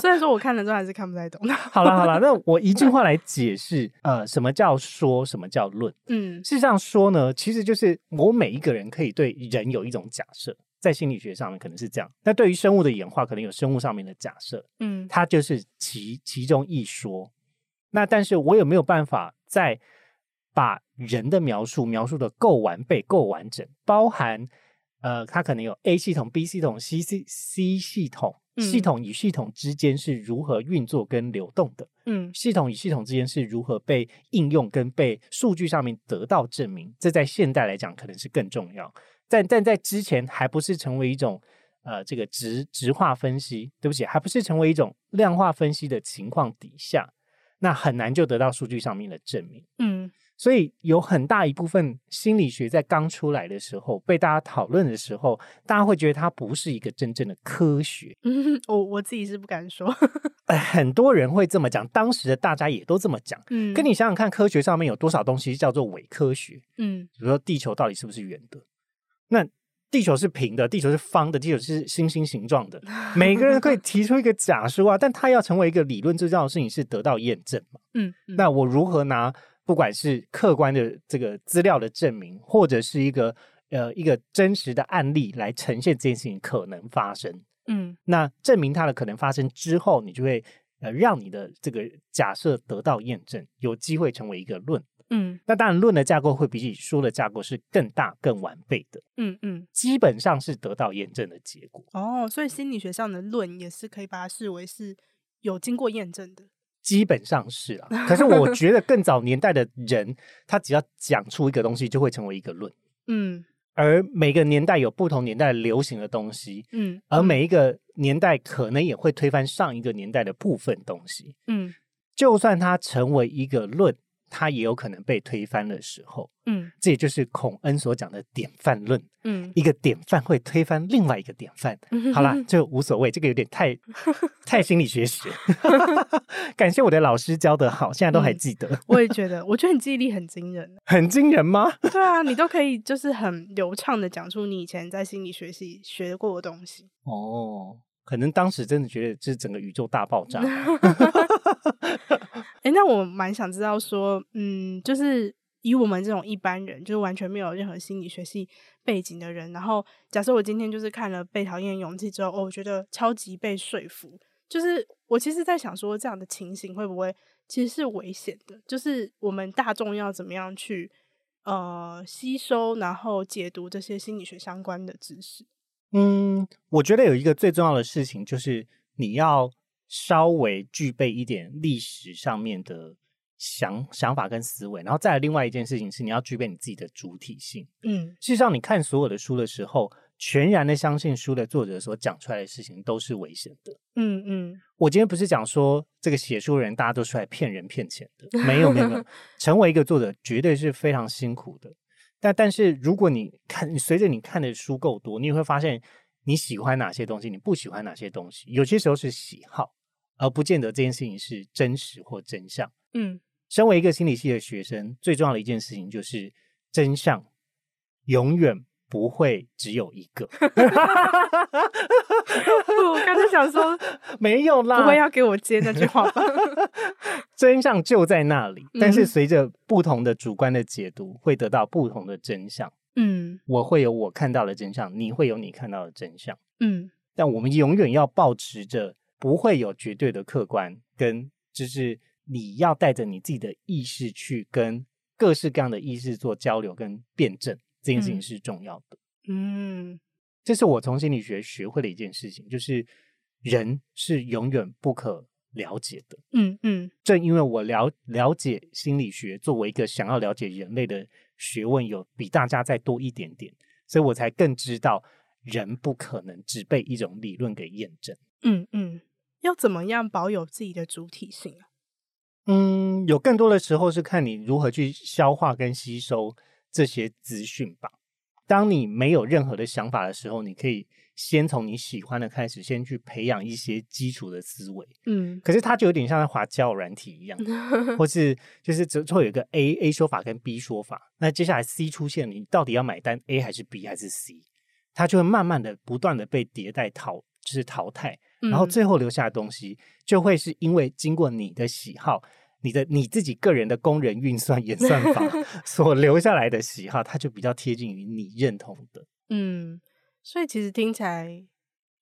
虽然说我看了之后还是看不太懂。好了好了，那我一句话来解释，呃，什么叫说，什么叫论？嗯，事实上说呢，其实就是我每一个人可以对人有一种假设。在心理学上面可能是这样，那对于生物的演化，可能有生物上面的假设，嗯，它就是其其中一说。那但是我有没有办法在把人的描述描述的够完备、够完整，包含呃，它可能有 A 系统、B 系统、C C C 系统，系统与系统之间是如何运作跟流动的？嗯，系统与系统之间是如何被应用跟被数据上面得到证明？这在现代来讲可能是更重要，但但在之前还不是成为一种呃这个直直化分析，对不起，还不是成为一种量化分析的情况底下。那很难就得到数据上面的证明，嗯，所以有很大一部分心理学在刚出来的时候被大家讨论的时候，大家会觉得它不是一个真正的科学。嗯，我我自己是不敢说，呃，很多人会这么讲，当时的大家也都这么讲。嗯，跟你想想看，科学上面有多少东西叫做伪科学？嗯，比如说地球到底是不是圆的？那地球是平的，地球是方的，地球是星星形状的。每个人可以提出一个假说啊，但他要成为一个理论，最重要的事情是得到验证嘛。嗯，嗯，那我如何拿不管是客观的这个资料的证明，或者是一个呃一个真实的案例来呈现这件事情可能发生？嗯，那证明它的可能发生之后，你就会呃让你的这个假设得到验证，有机会成为一个论。嗯，那当然，论的架构会比起说的架构是更大、更完备的。嗯嗯，基本上是得到验证的结果。哦，所以心理学上的论也是可以把它视为是有经过验证的。基本上是啊，可是我觉得 更早年代的人，他只要讲出一个东西，就会成为一个论。嗯，而每个年代有不同年代流行的东西。嗯，而每一个年代可能也会推翻上一个年代的部分东西。嗯，就算它成为一个论。它也有可能被推翻的时候，嗯，这也就是孔恩所讲的典范论，嗯，一个典范会推翻另外一个典范，嗯、好啦，就无所谓，这个有点太 太心理学史，感谢我的老师教得好，现在都还记得。嗯、我也 觉得，我觉得你记忆力很惊人，很惊人吗？对啊，你都可以就是很流畅的讲出你以前在心理学系学过的东西。哦，可能当时真的觉得这整个宇宙大爆炸。哎，那我蛮想知道说，嗯，就是以我们这种一般人，就是完全没有任何心理学系背景的人，然后假设我今天就是看了《被讨厌勇气》之后，哦，我觉得超级被说服。就是我其实，在想说，这样的情形会不会其实是危险的？就是我们大众要怎么样去呃吸收，然后解读这些心理学相关的知识？嗯，我觉得有一个最重要的事情，就是你要。稍微具备一点历史上面的想想法跟思维，然后再来另外一件事情是，你要具备你自己的主体性。嗯，事实上，你看所有的书的时候，全然的相信书的作者所讲出来的事情都是危险的。嗯嗯，我今天不是讲说这个写书的人大家都出来骗人骗钱的，没有没有没有，成为一个作者绝对是非常辛苦的。但但是如果你看，你随着你看的书够多，你会发现你喜欢哪些东西，你不喜欢哪些东西，有些时候是喜好。而不见得这件事情是真实或真相。嗯，身为一个心理系的学生，最重要的一件事情就是真相永远不会只有一个。我刚才想说 没有啦，不会要给我接那句话吧？真相就在那里，但是随着不同的主观的解读，会得到不同的真相。嗯，我会有我看到的真相，你会有你看到的真相。嗯，但我们永远要保持着。不会有绝对的客观，跟就是你要带着你自己的意识去跟各式各样的意识做交流跟辩证，这件事情是重要的。嗯，这是我从心理学学会的一件事情，就是人是永远不可了解的。嗯嗯，正因为我了了解心理学，作为一个想要了解人类的学问，有比大家再多一点点，所以我才更知道人不可能只被一种理论给验证。嗯嗯。要怎么样保有自己的主体性啊？嗯，有更多的时候是看你如何去消化跟吸收这些资讯吧。当你没有任何的想法的时候，你可以先从你喜欢的开始，先去培养一些基础的思维。嗯，可是它就有点像在滑交友软体一样，或是就是最后有一个 A A 说法跟 B 说法，那接下来 C 出现，你到底要买单 A 还是 B 还是 C？它就会慢慢的不断的被迭代淘，就是淘汰。然后最后留下的东西，就会是因为经过你的喜好、你的你自己个人的工人运算演算法 所留下来的喜好，它就比较贴近于你认同的。嗯，所以其实听起来，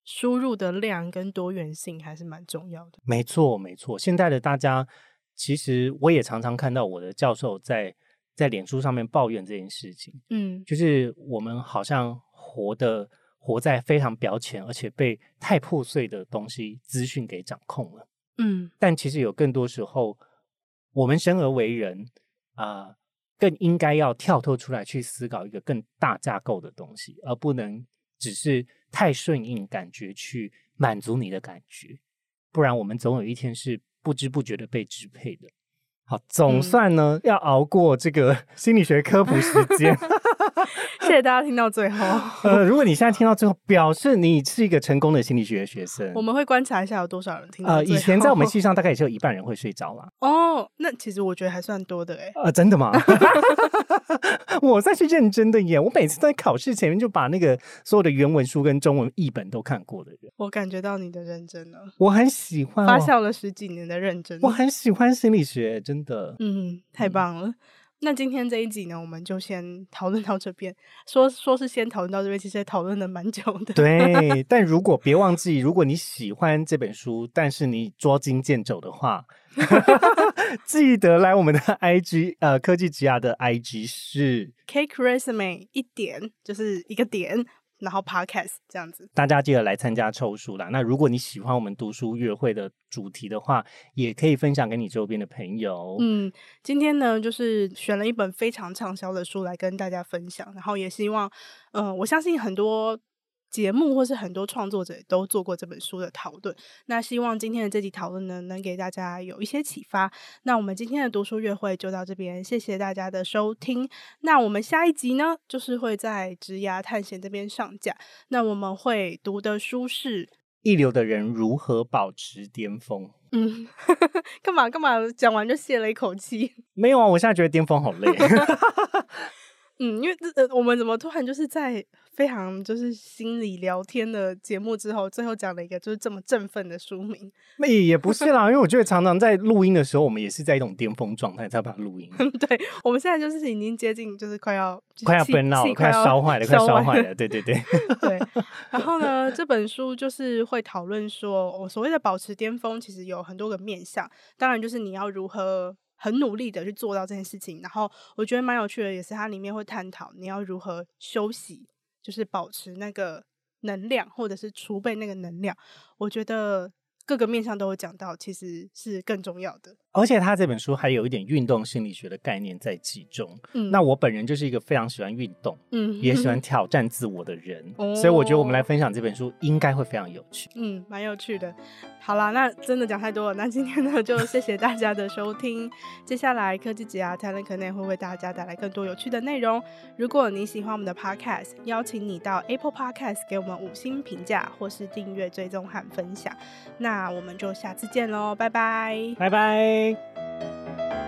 输入的量跟多元性还是蛮重要的。没错，没错。现在的大家其实我也常常看到我的教授在在脸书上面抱怨这件事情。嗯，就是我们好像活的活在非常表浅，而且被太破碎的东西资讯给掌控了。嗯，但其实有更多时候，我们生而为人啊。呃更应该要跳脱出来去思考一个更大架构的东西，而不能只是太顺应感觉去满足你的感觉，不然我们总有一天是不知不觉的被支配的。好，总算呢、嗯、要熬过这个 心理学科普时间。谢谢大家听到最后。呃，如果你现在听到最后，表示你是一个成功的心理学学生。我们会观察一下有多少人听到。呃，以前在我们系上大概也只有一半人会睡着了。哦，那其实我觉得还算多的哎。呃，真的吗？我算是认真的耶！我每次在考试前面就把那个所有的原文书跟中文译本都看过的人。我感觉到你的认真了。我很喜欢发酵了十几年的认真。我很喜欢心理学，真的。嗯，太棒了。嗯那今天这一集呢，我们就先讨论到这边。说说是先讨论到这边，其实也讨论了蛮久的。对，但如果别忘记，如果你喜欢这本书，但是你捉襟见肘的话，记得来我们的 IG，呃，科技职涯的 IG 是 Cake Resume 一点，就是一个点。然后 Podcast 这样子，大家记得来参加抽书啦。那如果你喜欢我们读书月会的主题的话，也可以分享给你周边的朋友。嗯，今天呢，就是选了一本非常畅销的书来跟大家分享，然后也希望，嗯、呃，我相信很多。节目或是很多创作者都做过这本书的讨论，那希望今天的这集讨论呢，能给大家有一些启发。那我们今天的读书月会就到这边，谢谢大家的收听。那我们下一集呢，就是会在职涯探险这边上架。那我们会读的书是《一流的人如何保持巅峰》。嗯，干嘛干嘛？讲完就泄了一口气。没有啊，我现在觉得巅峰好累。嗯，因为这呃，我们怎么突然就是在非常就是心理聊天的节目之后，最后讲了一个就是这么振奋的书名？那也不是啦，因为我觉得常常在录音的时候，我们也是在一种巅峰状态才把它录音。对，我们现在就是已经接近，就是快要快要奔闹，快要烧坏了，快烧坏了。对对对对。然后呢，这本书就是会讨论说，我所谓的保持巅峰，其实有很多个面向，当然就是你要如何。很努力的去做到这件事情，然后我觉得蛮有趣的，也是它里面会探讨你要如何休息，就是保持那个能量，或者是储备那个能量。我觉得。各个面向都有讲到，其实是更重要的。而且他这本书还有一点运动心理学的概念在其中。嗯，那我本人就是一个非常喜欢运动，嗯，也喜欢挑战自我的人，哦，所以我觉得我们来分享这本书应该会非常有趣。嗯，蛮有趣的。好啦，那真的讲太多了。那今天呢，就谢谢大家的收听。接下来科技节啊 Talent Connect 会为大家带来更多有趣的内容。如果你喜欢我们的 Podcast，邀请你到 Apple Podcast 给我们五星评价，或是订阅、追踪和分享。那那我们就下次见喽，拜拜，拜拜。